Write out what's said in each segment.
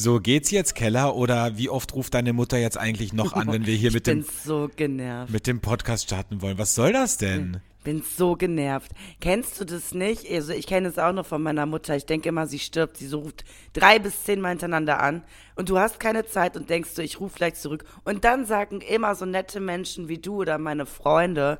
So, geht's jetzt, Keller, oder wie oft ruft deine Mutter jetzt eigentlich noch an, wenn wir hier mit dem, so mit dem Podcast starten wollen? Was soll das denn? Bin so genervt. Kennst du das nicht? Also ich kenne es auch noch von meiner Mutter. Ich denke immer, sie stirbt. Sie so ruft drei bis zehn Mal hintereinander an und du hast keine Zeit und denkst du, ich rufe gleich zurück. Und dann sagen immer so nette Menschen wie du oder meine Freunde,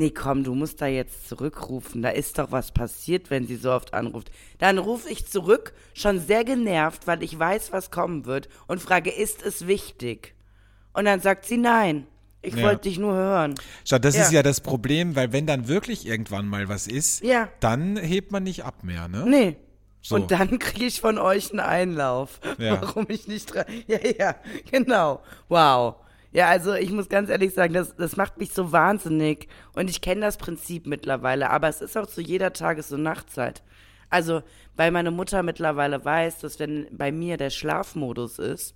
nee, komm, du musst da jetzt zurückrufen. Da ist doch was passiert, wenn sie so oft anruft. Dann rufe ich zurück, schon sehr genervt, weil ich weiß, was kommen wird und frage, ist es wichtig? Und dann sagt sie nein. Ich Ja. wollte dich nur hören. Schau, das Ja. ist ja das Problem, weil wenn dann wirklich irgendwann mal was ist, Ja. dann hebt man nicht ab mehr, ne? Nee. So. Und dann kriege ich von euch einen Einlauf. Warum ich nicht dran. Ja, ja, genau. Wow. Ja, also ich muss ganz ehrlich sagen, das, das macht mich so wahnsinnig. Und ich kenne das Prinzip mittlerweile, aber es ist auch zu jeder Tages- und Nachtzeit. Also, weil meine Mutter mittlerweile weiß, dass wenn bei mir der Schlafmodus ist,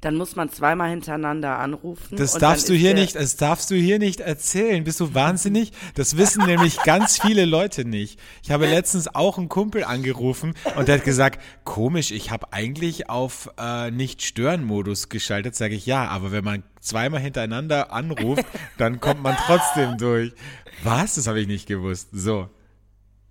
dann muss man zweimal hintereinander anrufen. Das darfst du hier nicht, das darfst du hier nicht erzählen. Bist du wahnsinnig? Das wissen nämlich ganz viele Leute nicht. Ich habe letztens auch einen Kumpel angerufen und der hat gesagt, komisch, ich habe eigentlich auf äh, Nicht-Stören-Modus geschaltet. Sage ich ja, aber wenn man zweimal hintereinander anruft, dann kommt man trotzdem durch. Was? Das habe ich nicht gewusst. So.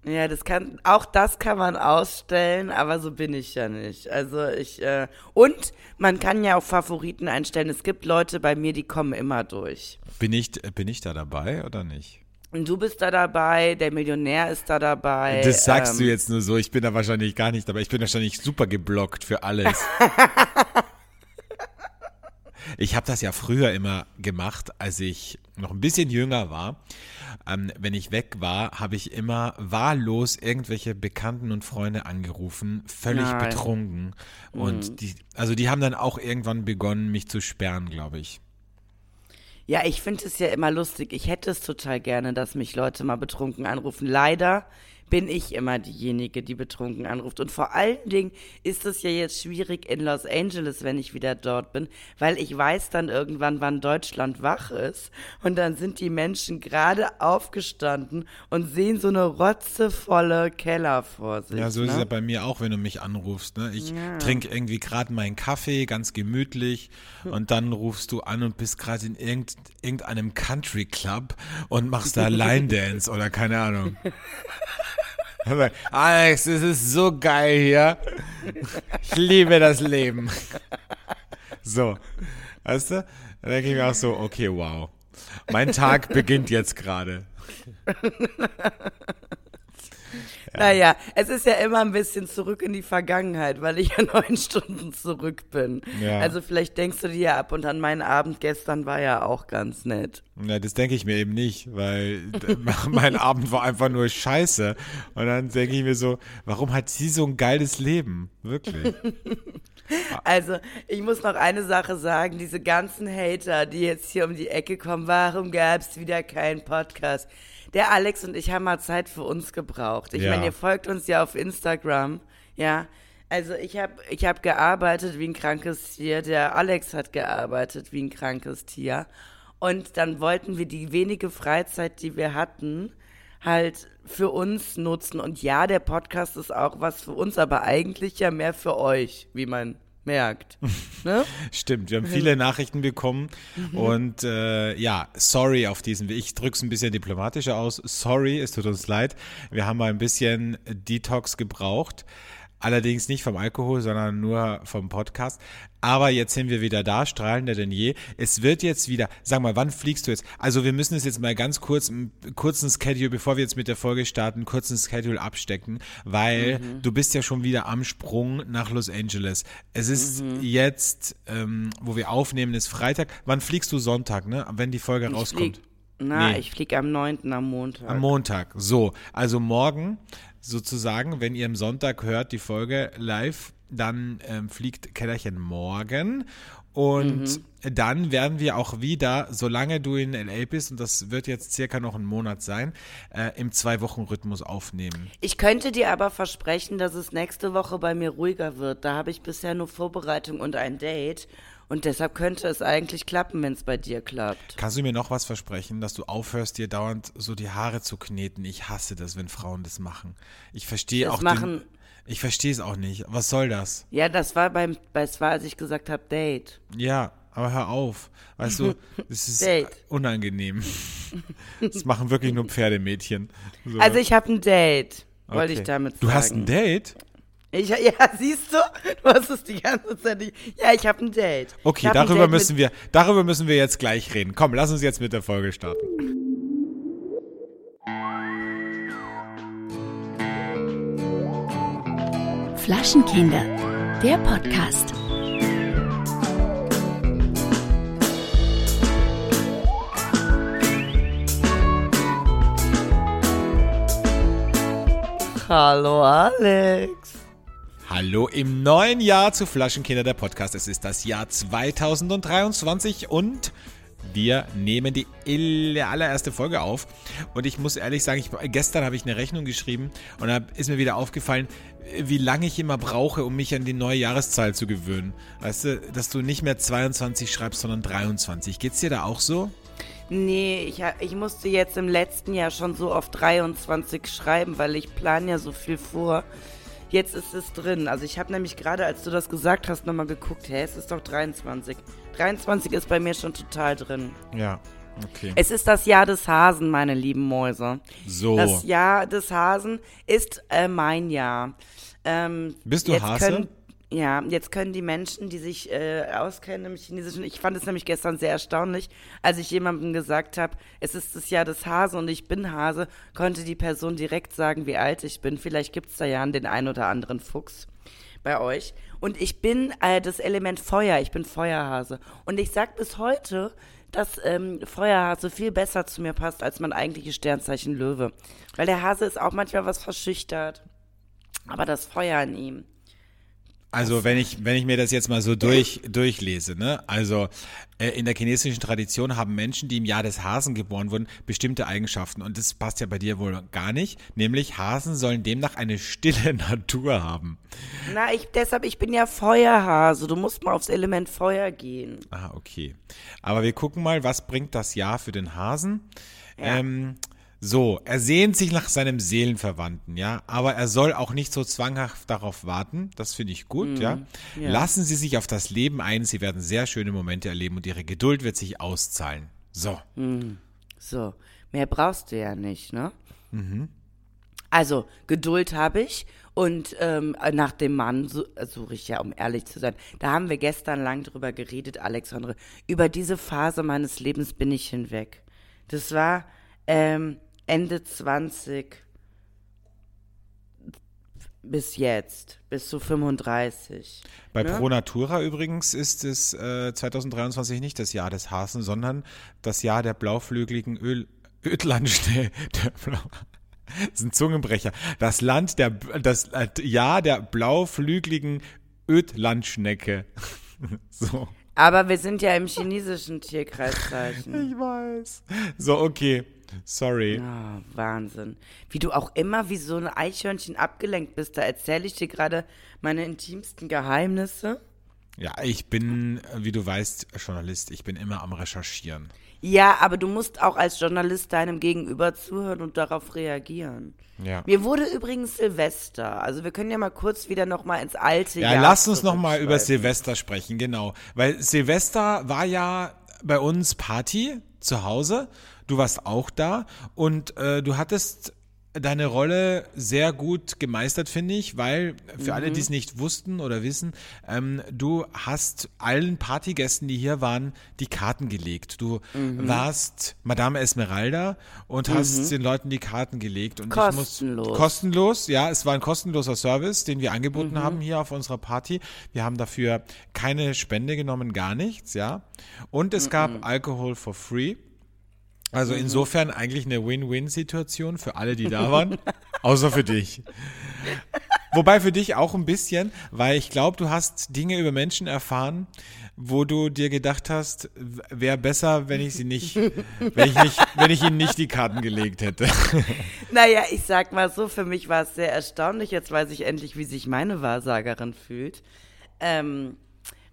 Ja, das kann, auch das kann man ausstellen, aber so bin ich ja nicht. Also ich, äh, und man kann ja auch Favoriten einstellen. Es gibt Leute bei mir, die kommen immer durch. Bin ich, bin ich da dabei oder nicht? Und du bist da dabei, der Millionär ist da dabei. Das sagst ähm, du jetzt nur so. Ich bin da wahrscheinlich gar nicht dabei. Ich bin wahrscheinlich super geblockt für alles. ich habe das ja früher immer gemacht, als ich noch ein bisschen jünger war. Ähm, wenn ich weg war, habe ich immer wahllos irgendwelche Bekannten und Freunde angerufen, völlig Nein. betrunken. Und die, also die haben dann auch irgendwann begonnen, mich zu sperren, glaube ich. Ja, ich finde es ja immer lustig. Ich hätte es total gerne, dass mich Leute mal betrunken anrufen. Leider bin ich immer diejenige, die betrunken anruft. Und vor allen Dingen ist es ja jetzt schwierig in Los Angeles, wenn ich wieder dort bin, weil ich weiß dann irgendwann, wann Deutschland wach ist. Und dann sind die Menschen gerade aufgestanden und sehen so eine rotzevolle Keller vor sich. Ja, so ist ne? es ja bei mir auch, wenn du mich anrufst. Ne? Ich trinke irgendwie gerade meinen Kaffee, ganz gemütlich, und dann rufst du an und bist gerade in irgend, irgendeinem Country Club und machst da Line Dance oder keine Ahnung. Alex, es ist so geil hier. Ich liebe das Leben. So, weißt du? Da denke ich mir auch so, okay, wow. Mein Tag beginnt jetzt gerade. Naja, es ist ja immer ein bisschen zurück in die Vergangenheit, weil ich ja neun Stunden zurück bin. Ja. Also vielleicht denkst du dir ja ab und an mein Abend gestern war ja auch ganz nett. Ja, das denke ich mir eben nicht, weil mein Abend war einfach nur scheiße. Und dann denke ich mir so, warum hat sie so ein geiles Leben? Wirklich. Also ich muss noch eine Sache sagen, diese ganzen Hater, die jetzt hier um die Ecke kommen, warum gab es wieder keinen Podcast? Der Alex und ich haben mal Zeit für uns gebraucht. Ich Ja. meine, ihr folgt uns ja auf Instagram, ja. Also ich habe ich hab gearbeitet wie ein krankes Tier, der Alex hat gearbeitet wie ein krankes Tier. Und dann wollten wir die wenige Freizeit, die wir hatten, halt für uns nutzen. Und ja, der Podcast ist auch was für uns, aber eigentlich ja mehr für euch, wie man merkt. ne? Stimmt, wir haben viele Nachrichten bekommen und äh, ja, sorry auf diesen Weg. Ich drück's ein bisschen diplomatischer aus. Sorry, es tut uns leid. Wir haben mal ein bisschen Detox gebraucht. Allerdings nicht vom Alkohol, sondern nur vom Podcast. Aber jetzt sind wir wieder da, strahlender denn je. Es wird jetzt wieder, sag mal, wann fliegst du jetzt? Also wir müssen es jetzt mal ganz kurz, einen kurzen Schedule, bevor wir jetzt mit der Folge starten, einen kurzen Schedule abstecken, weil du bist ja schon wieder am Sprung nach Los Angeles. Es ist jetzt, ähm, wo wir aufnehmen, ist Freitag. Wann fliegst du Sonntag, ne? Wenn die Folge Ich rauskommt? flieg, na, Nee. ich fliege am 9. am Montag. Am Montag. So, also morgen sozusagen, wenn ihr am Sonntag hört die Folge live, dann ähm, fliegt Kellerchen morgen. Und dann werden wir auch wieder, solange du in LA bist, und das wird jetzt circa noch ein Monat sein, äh, im Zwei-Wochen-Rhythmus aufnehmen. Ich könnte dir aber versprechen, dass es nächste Woche bei mir ruhiger wird. Da habe ich bisher nur Vorbereitung und ein Date. Und deshalb könnte es eigentlich klappen, wenn es bei dir klappt. Kannst du mir noch was versprechen, dass du aufhörst, dir dauernd so die Haare zu kneten? Ich hasse das, wenn Frauen das machen. Ich verstehe auch machen- den, Ich verstehe es auch nicht. Was soll das? Ja, das war beim, das war, als ich gesagt habe, Date. Ja, aber hör auf. Weißt du, es ist Date. unangenehm. Das machen wirklich nur Pferdemädchen. So. Also ich habe ein Date, wollte ich Okay. damit sagen. Du hast ein Date? Ich, ja, siehst du? Du hast es die ganze Zeit nicht. Ja, ich habe ein Date. Okay, darüber Date müssen wir, darüber müssen wir jetzt gleich reden. Komm, lass uns jetzt mit der Folge starten. Flaschenkinder, der Podcast. Hallo Alex. Hallo im neuen Jahr zu Flaschenkinder der Podcast. Es ist das Jahr 2023 und wir nehmen die allererste Folge auf. Und ich muss ehrlich sagen, ich, gestern habe ich eine Rechnung geschrieben und da ist mir wieder aufgefallen, wie lange ich immer brauche, um mich an die neue Jahreszahl zu gewöhnen. Weißt du, dass du nicht mehr 22 schreibst, sondern 23. Geht's dir da auch so? Nee, ich, ich musste jetzt im letzten Jahr schon so auf 23 schreiben, weil ich plane ja so viel vor. Jetzt ist es drin. Also ich habe nämlich gerade, als du das gesagt hast, nochmal geguckt. Hä, es ist doch 23. 23 ist bei mir schon total drin. Ja. Okay. Es ist das Jahr des Hasen, meine lieben Mäuse. So. Das Jahr des Hasen ist äh, mein Jahr. Ähm, Bist du Hase? Ja, jetzt können die Menschen, die sich äh, auskennen im Chinesischen, ich fand es nämlich gestern sehr erstaunlich, als ich jemandem gesagt habe, es ist das Jahr des Hase und ich bin Hase, konnte die Person direkt sagen, wie alt ich bin. Vielleicht gibt es da ja den ein oder anderen Fuchs bei euch. Und ich bin äh, das Element Feuer, ich bin Feuerhase. Und ich sag bis heute, dass ähm, Feuerhase viel besser zu mir passt als mein eigentliches Sternzeichen Löwe. Weil der Hase ist auch manchmal was verschüchtert. Aber das Feuer in ihm. Also wenn ich, wenn ich mir das jetzt mal so durch, durchlese, ne? Also äh, in der chinesischen Tradition haben Menschen, die im Jahr des Hasen geboren wurden, bestimmte Eigenschaften. Und das passt ja bei dir wohl gar nicht. Nämlich Hasen sollen demnach eine stille Natur haben. Na, ich, deshalb, ich bin ja Feuerhase. Du musst mal aufs Element Feuer gehen. Ah, okay. Aber wir gucken mal, was bringt das Jahr für den Hasen? Ja. Ähm, so, er sehnt sich nach seinem Seelenverwandten, ja, aber er soll auch nicht so zwanghaft darauf warten. Das finde ich gut, ja? Mhm. ja. Lassen Sie sich auf das Leben ein, Sie werden sehr schöne Momente erleben und Ihre Geduld wird sich auszahlen. So, So, mehr brauchst du ja nicht, ne? Also, Geduld habe ich und ähm, nach dem Mann su- suche ich ja, um ehrlich zu sein. Da haben wir gestern lang drüber geredet, Alexandre. Über diese Phase meines Lebens bin ich hinweg. Das war ähm, Ende 20 bis jetzt, bis zu 35. bei Ne? Pro Natura übrigens ist es äh, 2023 nicht das Jahr des Hasen, sondern das Jahr der blauflügeligen Öl Ödlandschnee. Das ist ein Zungenbrecher. Das Land der, das äh, Jahr der blauflügeligen Ödlandschnecke. So. Aber wir sind ja im chinesischen Tierkreiszeichen. Ich weiß. So, okay. Sorry. Ah, Wahnsinn. Wie du auch immer wie so ein Eichhörnchen abgelenkt bist. Da erzähle ich dir gerade meine intimsten Geheimnisse. Ja, ich bin, wie du weißt, Journalist. Ich bin immer am Recherchieren. Ja, aber du musst auch als Journalist deinem Gegenüber zuhören und darauf reagieren. Ja. Mir wurde übrigens Silvester. Also wir können ja mal kurz wieder noch mal ins alte Ja, Jahr lass uns noch mal über. Silvester sprechen, genau. Weil Silvester war ja bei uns Party zu Hause. Du warst auch da und äh, du hattest deine Rolle sehr gut gemeistert, finde ich, weil für alle, die es nicht wussten oder wissen, ähm, du hast allen Partygästen, die hier waren, die Karten gelegt. Du warst Madame Esmeralda und hast den Leuten die Karten gelegt. Und Kostenlos. muss, kostenlos, ja, es war ein kostenloser Service, den wir angeboten haben hier auf unserer Party. Wir haben dafür keine Spende genommen, gar nichts, ja. Und es gab Alkohol for free. Also insofern eigentlich eine Win-Win-Situation für alle, die da waren, außer für dich. Wobei für dich auch ein bisschen, weil ich glaube, du hast Dinge über Menschen erfahren, wo du dir gedacht hast, wäre besser, wenn ich sie nicht, wenn ich nicht, wenn ich ihnen nicht die Karten gelegt hätte. Naja, ich sag mal so, für mich war es sehr erstaunlich. Jetzt weiß ich endlich, wie sich meine Wahrsagerin fühlt. Ähm,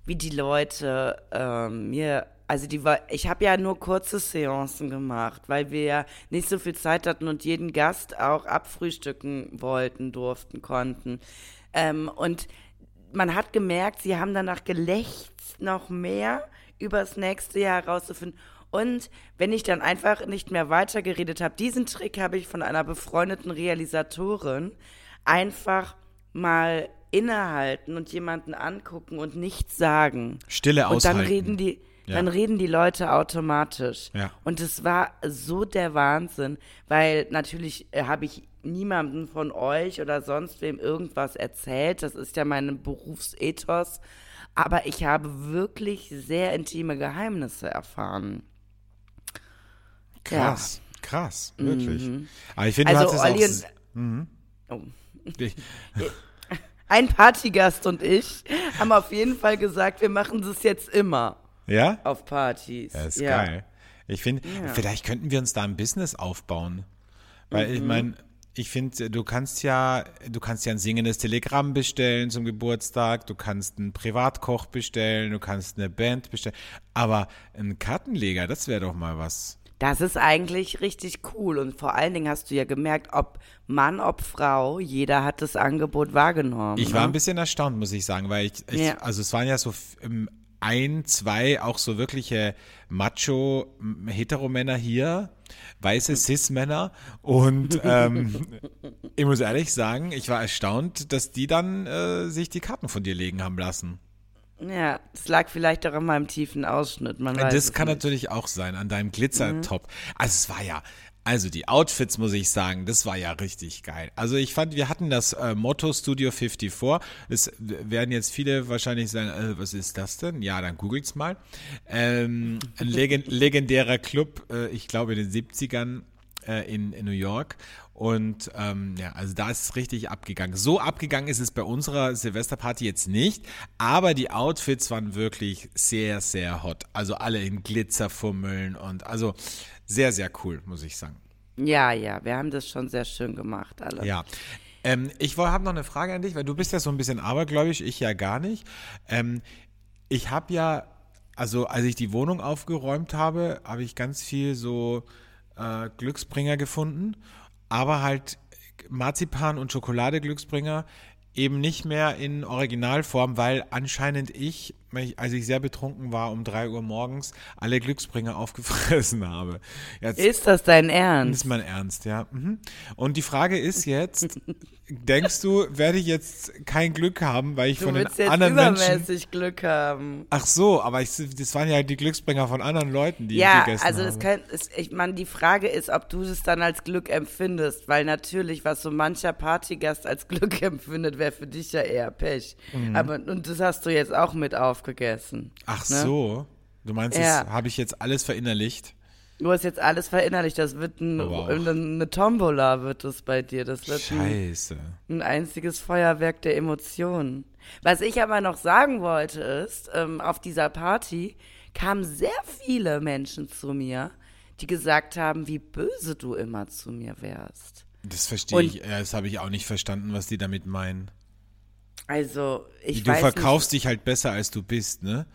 wie die Leute ähm, mir, also die war, ich habe ja nur kurze Seancen gemacht, weil wir ja nicht so viel Zeit hatten und jeden Gast auch abfrühstücken wollten, durften, konnten. Ähm, und man hat gemerkt, sie haben danach gelächzt, noch mehr über das nächste Jahr herauszufinden. Und wenn ich dann einfach nicht mehr weitergeredet habe, diesen Trick habe ich von einer befreundeten Realisatorin einfach mal innehalten und jemanden angucken und nichts sagen. Stille Und dann aushalten. reden die, Ja. dann reden die Leute automatisch. Ja. Und es war so der Wahnsinn, weil natürlich äh, habe ich niemandem von euch oder sonst wem irgendwas erzählt. Das ist ja mein Berufsethos. Aber ich habe wirklich sehr intime Geheimnisse erfahren. Krass, krass, wirklich. Aber ich finde, Also du Olli auch. oh. Ich, ein Partygast und ich haben auf jeden Fall gesagt, wir machen das jetzt immer ja? auf Partys. Ja, ist Ja. geil. Ich finde, Ja. vielleicht könnten wir uns da ein Business aufbauen. Weil ich meine, ich finde, du kannst ja, du kannst ja ein singendes Telegramm bestellen zum Geburtstag, du kannst einen Privatkoch bestellen, du kannst eine Band bestellen. Aber ein Kartenleger, das wäre doch mal was. Das ist eigentlich richtig cool und vor allen Dingen hast du ja gemerkt, ob Mann, ob Frau, jeder hat das Angebot wahrgenommen. Ich ne? war ein bisschen erstaunt, muss ich sagen, weil ich, ich Ja. also es waren ja so ähm, ein, zwei auch so wirkliche Macho-Heteromänner hier, weiße Cis-Männer und ähm, ich muss ehrlich sagen, ich war erstaunt, dass die dann äh, sich die Karten von dir legen haben lassen. Ja, das lag vielleicht auch an meinem tiefen Ausschnitt. Man weiß das kann nicht. natürlich auch sein, an deinem Glitzertop. Also es war ja, also die Outfits, muss ich sagen, das war ja richtig geil. Also ich fand, wir hatten das äh, Motto Studio 54. Es werden jetzt viele wahrscheinlich sagen, äh, was ist das denn? Ja, dann googelt's mal. Ähm, ein legen, legendärer Club, äh, ich glaube in den 70ern äh, in, in New York. Und ähm, ja, also da ist es richtig abgegangen. So abgegangen ist es bei unserer Silvesterparty jetzt nicht, aber die Outfits waren wirklich sehr, sehr hot. Also alle in Glitzerfummeln und also sehr, sehr cool, muss ich sagen. Ja, ja, wir haben das schon sehr schön gemacht, alle. Ja. Ähm, ich habe noch eine Frage an dich, weil du bist ja so ein bisschen abergläubisch, ich ja gar nicht. Ähm, ich habe ja, also als ich die Wohnung aufgeräumt habe, habe ich ganz viel so äh, Glücksbringer gefunden, aber halt Marzipan und Schokolade Glücksbringer eben nicht mehr in Originalform, weil anscheinend ich, wenn ich, als ich sehr betrunken war, um drei Uhr morgens alle Glücksbringer aufgefressen habe. Jetzt, Ist das dein das Ernst? ist mein Ernst, ja. Mhm. Und die Frage ist jetzt, denkst du, werde ich jetzt kein Glück haben, weil ich Du von den jetzt anderen Menschen... übermäßig Glück haben. Ach so, aber ich, das waren ja die Glücksbringer von anderen Leuten, die Ja, ich gegessen also habe. es kann, es, ich meine, die Frage ist, ob du es dann als Glück empfindest, weil natürlich, was so mancher Partygast als Glück empfindet, wäre für dich ja eher Pech. Mhm. Aber und das hast du jetzt auch mit aufgegessen. Ach ne? so, du meinst, Ja. das habe ich jetzt alles verinnerlicht? Du hast jetzt alles verinnerlicht, das wird ein, Aber auch. eine, Tombola wird es bei dir. Das wird ein, Scheiße. ein einziges Feuerwerk der Emotionen. Was ich aber noch sagen wollte ist, ähm, auf dieser Party kamen sehr viele Menschen zu mir, die gesagt haben, wie böse du immer zu mir wärst. Das verstehe Und- ich, das habe ich auch nicht verstanden, was die damit meinen. Also, ich du weiß verkaufst dich halt besser, als du bist, ne?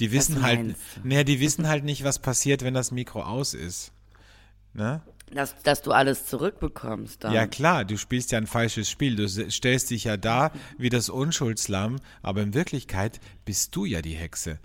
Die wissen halt, naja, die wissen halt nicht, was passiert, wenn das Mikro aus ist. Ne? nicht, dass, dass du alles zurückbekommst. Dann. Ja klar, du spielst ja ein falsches Spiel. Du stellst dich ja da wie das Unschuldslamm, aber in Wirklichkeit bist du ja die Hexe.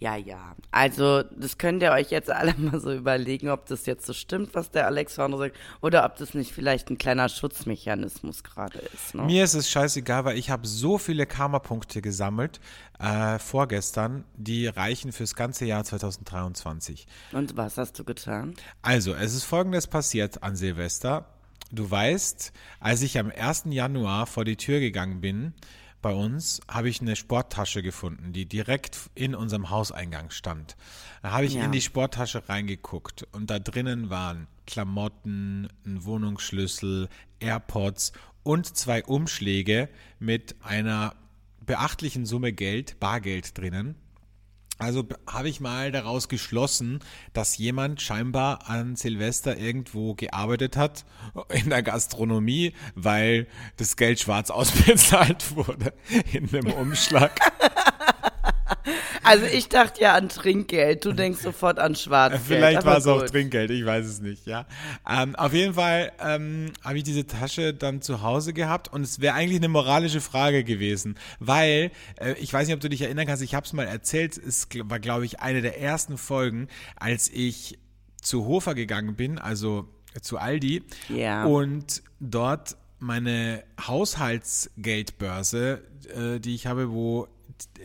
Ja, ja. Also, das könnt ihr euch jetzt alle mal so überlegen, ob das jetzt so stimmt, was der Alexander sagt, oder ob das nicht vielleicht ein kleiner Schutzmechanismus gerade ist. Ne? Mir ist es scheißegal, weil ich habe so viele Karma-Punkte gesammelt äh, vorgestern, die reichen fürs ganze Jahr 2023. Und was hast du getan? Also, es ist folgendes passiert an Silvester. Du weißt, als ich am 1. Januar vor die Tür gegangen bin, bei uns, habe ich eine Sporttasche gefunden, die direkt in unserem Hauseingang stand. Da habe ich Ja. in die Sporttasche reingeguckt und da drinnen waren Klamotten, ein Wohnungsschlüssel, AirPods und zwei Umschläge mit einer beachtlichen Summe Geld, Bargeld drinnen. Also habe ich mal daraus geschlossen, dass jemand scheinbar an Silvester irgendwo gearbeitet hat in der Gastronomie, weil das Geld schwarz ausbezahlt wurde in einem Umschlag. Also ich dachte ja an Trinkgeld, du denkst sofort an Schwarzgeld. Vielleicht war es auch. Trinkgeld, ich weiß es nicht, ja. Ähm, auf jeden Fall ähm, habe ich diese Tasche dann zu Hause gehabt und es wäre eigentlich eine moralische Frage gewesen, weil, äh, ich weiß nicht, ob du dich erinnern kannst, ich habe es mal erzählt, es war, glaube ich, eine der ersten Folgen, als ich zu Hofer gegangen bin, also zu Aldi Ja. und dort meine Haushaltsgeldbörse, äh, die ich habe, wo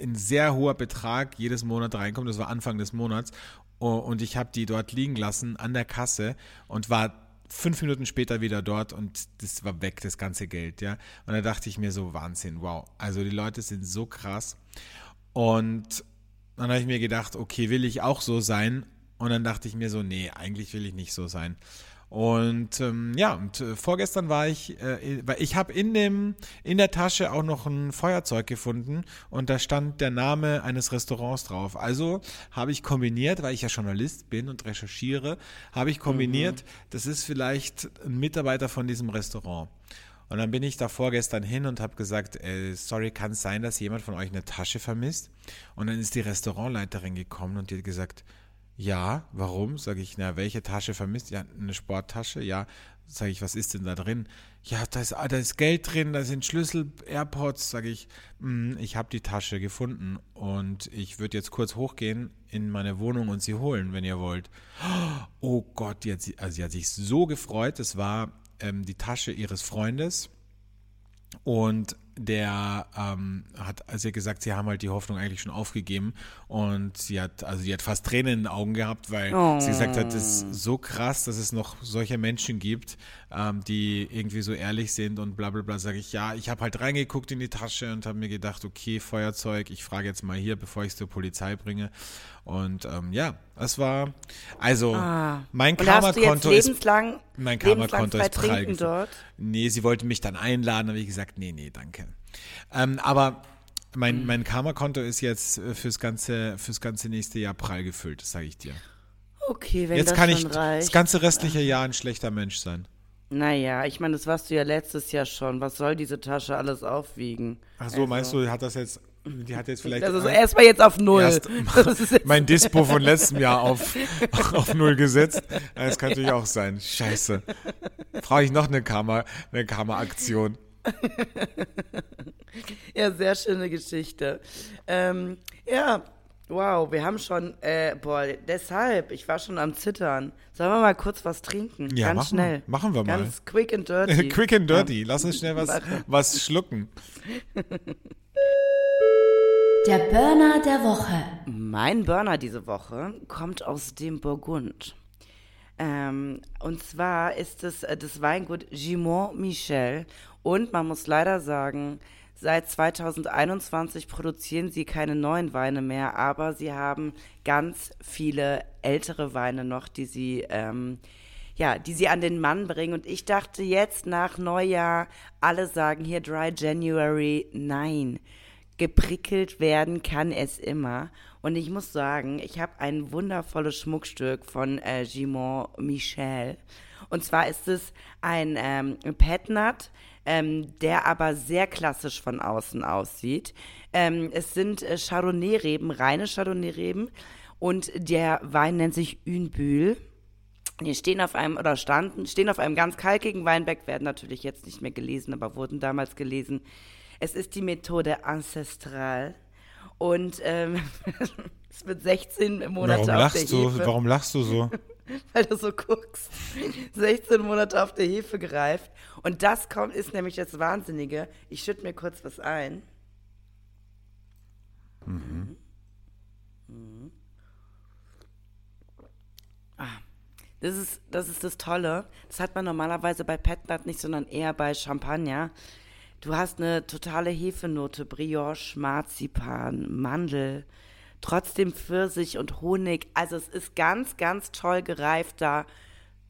ein sehr hoher Betrag jedes Monat reinkommt, das war Anfang des Monats, und ich habe die dort liegen lassen an der Kasse und war fünf Minuten später wieder dort und das war weg, das ganze Geld, ja. Und da dachte ich mir so, Wahnsinn, wow. Also die Leute sind so krass. Und dann habe ich mir gedacht, okay, will ich auch so sein? Und dann dachte ich mir so, nee, eigentlich will ich nicht so sein. Und ähm, ja, und äh, vorgestern war ich, äh, weil ich habe in dem in der Tasche auch noch ein Feuerzeug gefunden und da stand der Name eines Restaurants drauf. Also habe ich kombiniert, weil ich ja Journalist bin und recherchiere, habe ich kombiniert, das ist vielleicht ein Mitarbeiter von diesem Restaurant. Und dann bin ich da vorgestern hin und habe gesagt, äh, sorry, kann es sein, dass jemand von euch eine Tasche vermisst? Und dann ist die Restaurantleiterin gekommen und die hat gesagt, ja, warum? Sage ich, na, welche Tasche vermisst? Ja, eine Sporttasche. Ja, sage ich, was ist denn da drin? Ja, da ist, da ist Geld drin, da sind Schlüssel, AirPods. Sage ich, "Mm, ich habe die Tasche gefunden und ich würde jetzt kurz hochgehen in meine Wohnung und sie holen, wenn ihr wollt. Oh Gott, die hat, sie, also sie hat sich so gefreut. Es war ähm, die Tasche ihres Freundes. Und der ähm, hat also gesagt, sie haben halt die Hoffnung eigentlich schon aufgegeben und sie hat also die hat fast Tränen in den Augen gehabt, weil sie gesagt hat, es ist so krass, dass es noch solche Menschen gibt, ähm, die irgendwie so ehrlich sind und bla bla bla. Sage ich ja, ich habe halt reingeguckt in die Tasche und habe mir gedacht, okay Feuerzeug, ich frage jetzt mal hier, bevor ich es zur Polizei bringe. Und ähm, ja, es war also mein du jetzt Karma-Konto ist lebenslang, mein Karma-Konto ist prall dort? Nee, sie wollte mich dann einladen, habe ich gesagt, nee, nee, danke. Ähm, aber mein, mein Karma-Konto ist jetzt äh, fürs ganze, fürs ganze nächste Jahr prall gefüllt, das sage ich dir. Okay, wenn Jetzt das kann ich das reicht. ganze restliche Jahr ein schlechter Mensch sein. Naja, ich meine, das warst du ja letztes Jahr schon. Was soll diese Tasche alles aufwiegen? Ach so, meinst du, hat das jetzt, die hat jetzt vielleicht Das ist erstmal jetzt auf Null. erst mein Dispo von letztem Jahr auf, auf null gesetzt. Ja, Das kann natürlich auch sein. Scheiße. Brauche ich noch eine Karma, eine Karma-Aktion. Ja, sehr schöne Geschichte. Ähm, ja, wow, wir haben schon, äh, boah, deshalb, ich war schon am Zittern. Sollen wir mal kurz was trinken? Ja, Ganz machen- schnell. machen wir mal. Ganz quick and dirty. Quick and dirty. Lass uns schnell was, was schlucken. Der Burner der Woche. Mein Burner diese Woche kommt aus dem Burgund. Ähm, und zwar ist es äh, das Weingut Gimont Michel. Und man muss leider sagen, seit 2021 produzieren sie keine neuen Weine mehr, aber sie haben ganz viele ältere Weine noch, die sie, ähm, ja, die sie an den Mann bringen. Und ich dachte jetzt nach Neujahr, alle sagen hier Dry January, nein geprickelt werden kann es immer. Und ich muss sagen, ich habe ein wundervolles Schmuckstück von äh, Gimont Michel. Und zwar ist es ein ähm, Petnat, ähm, der aber sehr klassisch von außen aussieht. Ähm, es sind äh, Chardonnay-Reben, reine Chardonnay-Reben. Und der Wein nennt sich Unbühl. Die stehen auf einem oder standen, stehen auf einem ganz kalkigen Weinberg, werden natürlich jetzt nicht mehr gelesen, aber wurden damals gelesen. Es ist die Methode ancestral und ähm, es wird 16 Monate Warum auf der lachst du? Hefe, Warum lachst du so? weil du so guckst. 16 Monate auf der Hefe gereift und das kommt ist nämlich das Wahnsinnige. Ich schütte mir kurz was ein. Mhm. Ah, Das ist, das ist das Tolle. Das hat man normalerweise bei Petnat nicht, sondern eher bei Champagner. Du hast eine totale Hefenote, Brioche, Marzipan, Mandel, trotzdem Pfirsich und Honig. Also es ist ganz, ganz toll gereifter,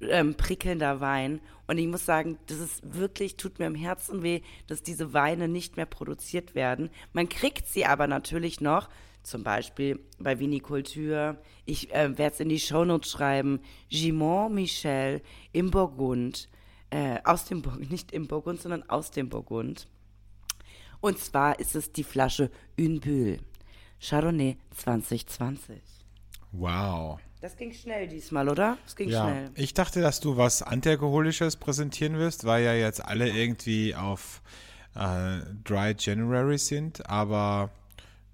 ähm, prickelnder Wein. Und ich muss sagen, das ist wirklich, tut mir im Herzen weh, dass diese Weine nicht mehr produziert werden. Man kriegt sie aber natürlich noch, zum Beispiel bei Vinikultur. Ich äh, werde es in die Shownotes schreiben. Gimont Michel im Burgund. Äh, aus dem Burgund, nicht im Burgund, sondern aus dem Burgund. Und zwar ist es die Flasche Une Bulle. Chardonnay 2020. Wow. Das ging schnell diesmal, oder? Das ging Ja, schnell. ich dachte, dass du was Antialkoholisches präsentieren wirst, weil ja jetzt alle irgendwie auf äh, Dry January sind, aber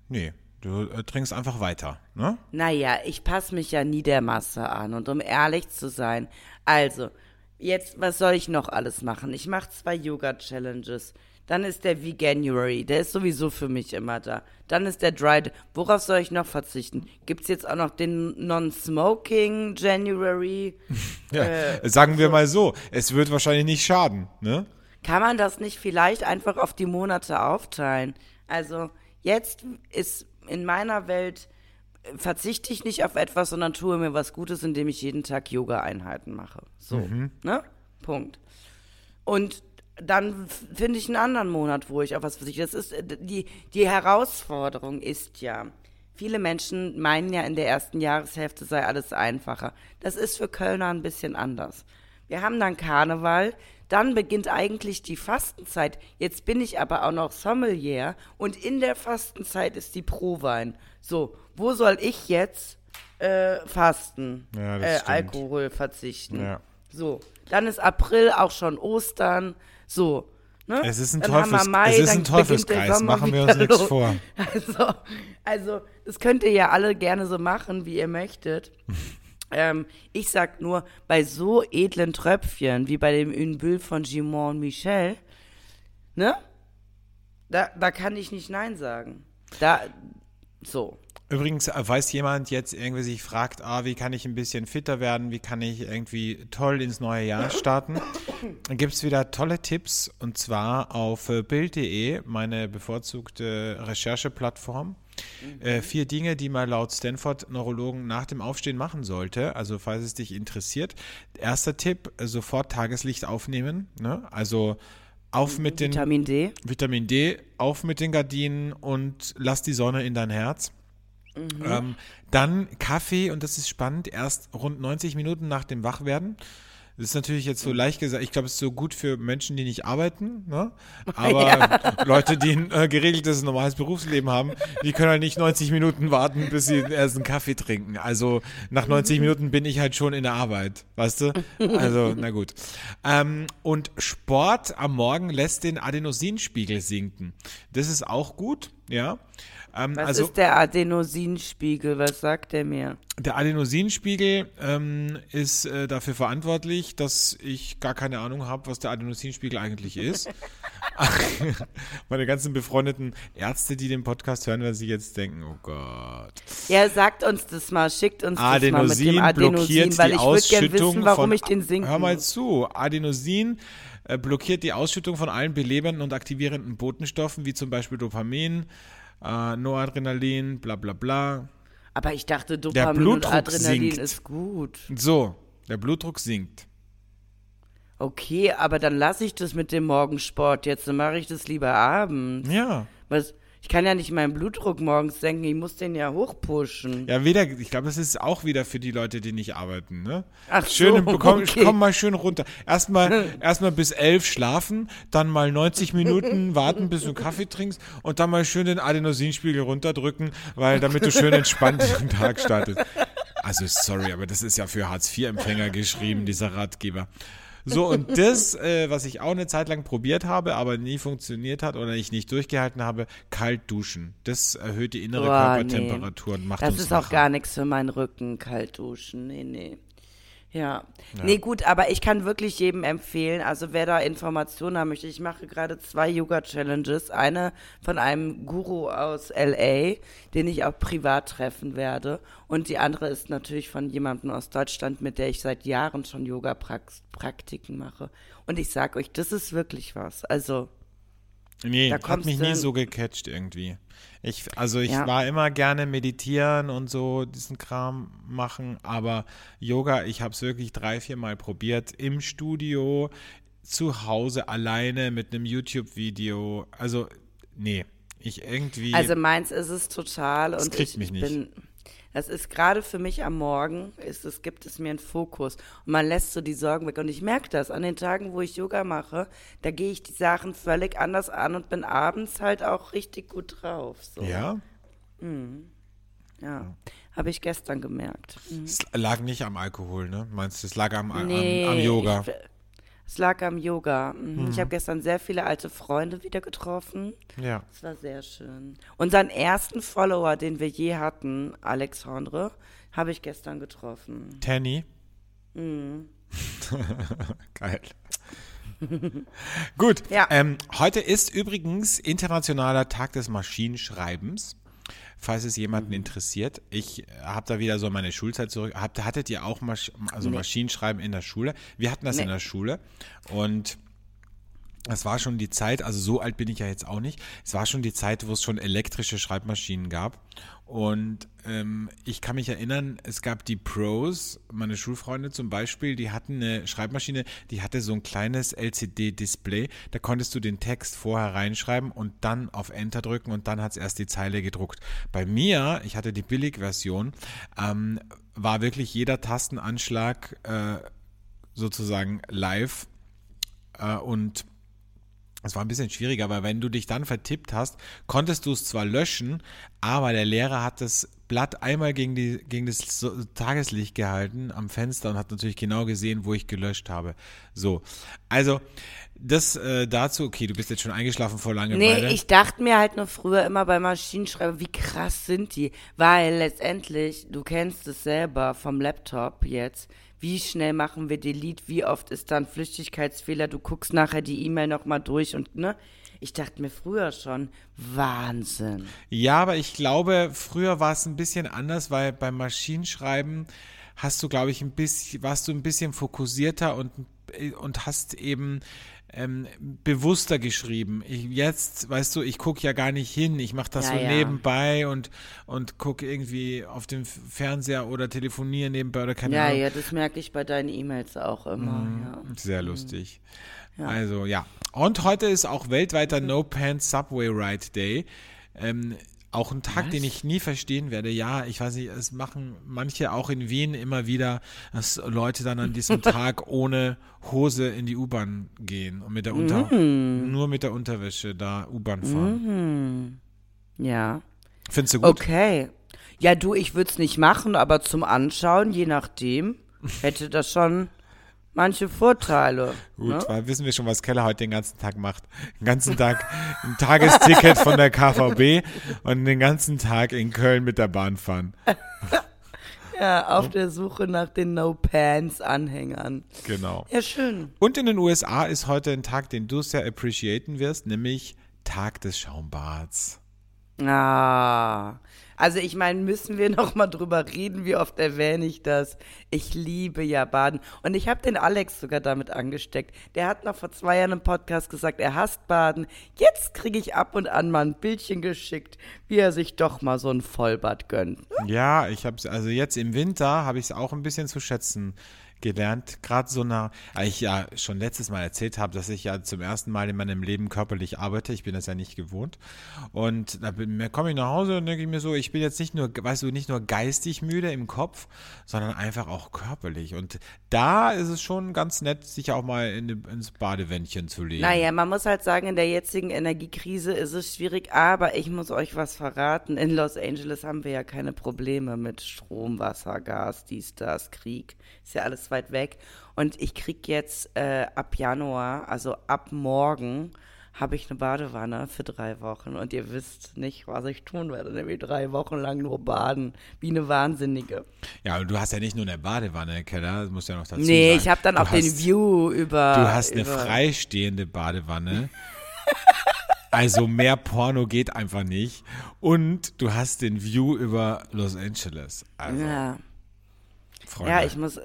nee, du äh, trinkst einfach weiter, ne? Naja, ich passe mich ja nie der Masse an. Und um ehrlich zu sein, also, jetzt, was soll ich noch alles machen? Ich mache zwei Yoga-Challenges. Dann ist der Veganuary, der ist sowieso für mich immer da. Dann ist der Dry. Worauf soll ich noch verzichten? Gibt's jetzt auch noch den Non-Smoking January? Ja, Äh, sagen wir mal so, es wird wahrscheinlich nicht schaden, ne? Kann man das nicht vielleicht einfach auf die Monate aufteilen? Also jetzt ist in meiner Welt äh, verzichte ich nicht auf etwas, sondern tue mir was Gutes, indem ich jeden Tag Yoga-Einheiten mache. So, ne? Punkt. Und dann finde ich einen anderen Monat, wo ich auf was verzichte. Das ist äh, die die Herausforderung ist ja. Viele Menschen meinen ja, in der ersten Jahreshälfte sei alles einfacher. Das ist für Kölner ein bisschen anders. Wir haben dann Karneval, dann beginnt eigentlich die Fastenzeit. Jetzt bin ich aber auch noch Sommelier und in der Fastenzeit ist die Prowein. So, wo soll ich jetzt äh, fasten? Ja, äh. Alkohol verzichten. Ja. So, dann ist April auch schon Ostern. So, ne? Es ist ein Dann Teufels- Mai, es ist ein Teufelskreis, machen wir uns nichts los. vor. Also, also, das könnt ihr ja alle gerne so machen, wie ihr möchtet. ähm, ich sag nur, bei so edlen Tröpfchen, wie bei dem Une Bulle von Gimon Michel, ne? Da, da kann ich nicht Nein sagen. Da, so. Übrigens, äh, weiß jemand jetzt irgendwie sich fragt, ah, wie kann ich ein bisschen fitter werden, wie kann ich irgendwie toll ins neue Jahr starten? Dann gibt es wieder tolle Tipps und zwar auf äh, Bild.de, meine bevorzugte Rechercheplattform. Äh, vier Dinge, die man laut Stanford-Neurologen nach dem Aufstehen machen sollte. Also, falls es dich interessiert. Erster Tipp: äh, sofort Tageslicht aufnehmen. Ne? Also, auf mit den Vitamin D. Vitamin D, auf mit den Gardinen und lass die Sonne in dein Herz. Ähm, dann Kaffee, und das ist spannend, erst rund 90 Minuten nach dem Wachwerden. Das ist natürlich jetzt so leicht gesagt, ich glaube, es ist so gut für Menschen, die nicht arbeiten, ne? aber Leute, die ein äh, geregeltes, normales Berufsleben haben, die können halt nicht 90 Minuten warten, bis sie den ersten Kaffee trinken. Also nach 90 Minuten bin ich halt schon in der Arbeit, weißt du? Also, na gut. Ähm, und Sport am Morgen lässt den Adenosinspiegel sinken. Das ist auch gut, ja. Ähm, Was also ist der Adenosinspiegel? Was sagt der mir? der Adenosinspiegel ähm, ist äh, dafür verantwortlich, dass ich gar keine Ahnung habe, was der Adenosinspiegel eigentlich ist. Meine ganzen befreundeten Ärzte, die den Podcast hören, werden sich jetzt denken, oh Gott. Ja, sagt uns das mal, schickt uns das mal mit Adenosin dem Adenosin, blockiert weil ich würde gerne wissen, warum von, ich den sinken Hör mal zu, Adenosin äh, blockiert die Ausschüttung von allen belebenden und aktivierenden Botenstoffen, wie zum Beispiel Dopamin, äh, Noradrenalin, bla bla bla. Aber ich dachte, Dopamin und Blutdruck Adrenalin sinkt. ist gut. So, der Blutdruck sinkt. Okay, aber dann lasse ich das mit dem Morgensport jetzt, dann mache ich das lieber abends. Ja. Was, ich kann ja nicht meinen Blutdruck morgens senken, ich muss den ja hochpushen. Ja, weder, ich glaube, das ist auch wieder für die Leute, die nicht arbeiten, ne? Ach schön, so, komm, okay. komm mal schön runter. Erstmal, erstmal bis elf schlafen, dann mal 90 Minuten warten, bis du einen Kaffee trinkst und dann mal schön den Adenosinspiegel runterdrücken, weil, damit du schön entspannt den Tag startest. Also, sorry, aber das ist ja für Hartz-IV-Empfänger geschrieben, dieser Ratgeber. So, und das, äh, was ich auch eine Zeit lang probiert habe, aber nie funktioniert hat oder ich nicht durchgehalten habe, kalt duschen. Das erhöht die innere Boah, Körpertemperatur und macht Das uns ist auch wacher. gar nichts für meinen Rücken, kalt duschen. Nee, nee. Ja. Nee, gut, aber ich kann wirklich jedem empfehlen, also wer da Informationen haben möchte, ich mache gerade zwei Yoga-Challenges. Eine von einem Guru aus LA, den ich auch privat treffen werde. Und die andere ist natürlich von jemandem aus Deutschland, mit der ich seit Jahren schon Yoga-Praktiken mache. Und ich sag euch, das ist wirklich was. Also, Nee, hat mich nie so gecatcht irgendwie. Ich, also ich Ja. war immer gerne meditieren und so diesen Kram machen, aber Yoga, ich habe es wirklich drei, vier Mal probiert im Studio, zu Hause alleine mit einem YouTube-Video. Also nee, ich irgendwie. Also meins ist es total Das und kriegt ich, mich ich nicht. bin das ist gerade für mich am Morgen, ist es gibt es mir einen Fokus und man lässt so die Sorgen weg und ich merke das an den Tagen, wo ich Yoga mache, da gehe ich die Sachen völlig anders an und bin abends halt auch richtig gut drauf, so. ja, Ja, habe ich gestern gemerkt. Mhm. Es lag nicht am Alkohol, ne? Meinst du, es lag am, am, Nee, am Yoga? Ich, es lag am Yoga. Mhm. Hm. Ich habe gestern sehr viele alte Freunde wieder getroffen. ja. Es war sehr schön. Unseren ersten Follower, den wir je hatten, Alexandre, habe ich gestern getroffen. Tanny? Mhm. Geil. Gut, Ja. ähm, heute ist übrigens Internationaler Tag des Maschinenschreibens. Falls es jemanden Mhm. interessiert, ich habe da wieder so meine Schulzeit zurück. Habt, hattet ihr auch Masch also Nee. Maschinenschreiben in der Schule? Wir hatten das Nee. in der Schule und es war schon die Zeit, also so alt bin ich ja jetzt auch nicht, es war schon die Zeit, wo es schon elektrische Schreibmaschinen gab. Und ähm, ich kann mich erinnern, es gab die Pros, meine Schulfreunde zum Beispiel, die hatten eine Schreibmaschine, die hatte so ein kleines LCD-Display, da konntest du den Text vorher reinschreiben und dann auf Enter drücken und dann hat es erst die Zeile gedruckt. Bei mir, ich hatte die Billigversion, ähm, war wirklich jeder Tastenanschlag äh, sozusagen live äh, und es war ein bisschen schwieriger, weil wenn du dich dann vertippt hast, konntest du es zwar löschen, aber der Lehrer hat das Blatt einmal gegen, die, gegen das Tageslicht gehalten am Fenster und hat natürlich genau gesehen, wo ich gelöscht habe. So, also das äh, dazu, okay, du bist jetzt schon eingeschlafen vor Langeweile. Nee, ich dachte mir halt nur früher immer bei Maschinenschreiben, wie krass sind die? Weil letztendlich, du kennst es selber vom Laptop jetzt, wie schnell machen wir Delete, wie oft ist dann Flüchtigkeitsfehler, du guckst nachher die E-Mail nochmal durch und ne? Ich dachte mir früher schon, Wahnsinn. Ja, aber ich glaube, früher war es ein bisschen anders, weil beim Maschinenschreiben hast du, glaube ich, ein bisschen, warst du ein bisschen fokussierter und, und hast eben ähm, bewusster geschrieben. Ich, jetzt, weißt du, ich gucke ja gar nicht hin. Ich mache das Ja, so ja. nebenbei und, und gucke irgendwie auf dem Fernseher oder telefoniere nebenbei oder keine Ja, Ahnung. ja, das merke ich bei deinen E-Mails auch immer. Ja. Sehr lustig. Also ja. Und heute ist auch weltweiter No Pants Subway Ride Day. Ähm, auch ein Tag, den ich nie verstehen werde. Ja, ich weiß nicht, es machen manche auch in Wien immer wieder, dass Leute dann an diesem Tag ohne Hose in die U-Bahn gehen und mit der Unter nur mit der Unterwäsche da U-Bahn fahren. ja. Findest du gut? Okay. Ja, du, ich würde es nicht machen, aber zum Anschauen, je nachdem, hätte das schon manche Vorteile. Gut, ne? weil wissen wir schon, was Keller heute den ganzen Tag macht. Den ganzen Tag ein Tagesticket von der KVB und den ganzen Tag in Köln mit der Bahn fahren. Ja, auf der Suche nach den No-Pants-Anhängern. Genau. Ja, schön. Und in den USA ist heute ein Tag, den du sehr appreciaten wirst, nämlich Tag des Schaumbads. Ah. Also ich meine, müssen wir noch mal drüber reden, wie oft erwähne ich das? Ich liebe ja Baden. Und ich habe den Alex sogar damit angesteckt. Der hat noch vor zwei Jahren im Podcast gesagt, er hasst Baden. Jetzt kriege ich ab und an mal ein Bildchen geschickt, wie er sich doch mal so ein Vollbad gönnt. Ja, ich habe also jetzt im Winter habe ich es auch ein bisschen zu schätzen gelernt. Gerade so nach, weil ich ja schon letztes Mal erzählt habe, dass ich ja zum ersten Mal in meinem Leben körperlich arbeite. Ich bin das ja nicht gewohnt. Und da komme ich nach Hause und denke ich mir so, ich bin jetzt nicht nur, weißt du, nicht nur geistig müde im Kopf, sondern einfach auch körperlich. Und da ist es schon ganz nett, sich auch mal in, ins Badewändchen zu legen. Naja, man muss halt sagen, in der jetzigen Energiekrise ist es schwierig, aber ich muss euch was verraten. In Los Angeles haben wir ja keine Probleme mit Strom, Wasser, Gas, dies, das, Krieg. Ist ja alles weit weg. Und ich krieg jetzt äh, ab Januar, also ab morgen, habe ich eine Badewanne für drei Wochen. Und ihr wisst nicht, was ich tun werde, nämlich drei Wochen lang nur baden, wie eine Wahnsinnige. Ja, und du hast ja nicht nur eine Badewanne, Keller, das muss ja noch dazu nee, sagen. ich habe dann Du auch den hast- View über. Du hast eine über, freistehende Badewanne. Also mehr Porno geht einfach nicht. Und du hast den View über Los Angeles. Also, Ja. Freunde, Ja, ich muss.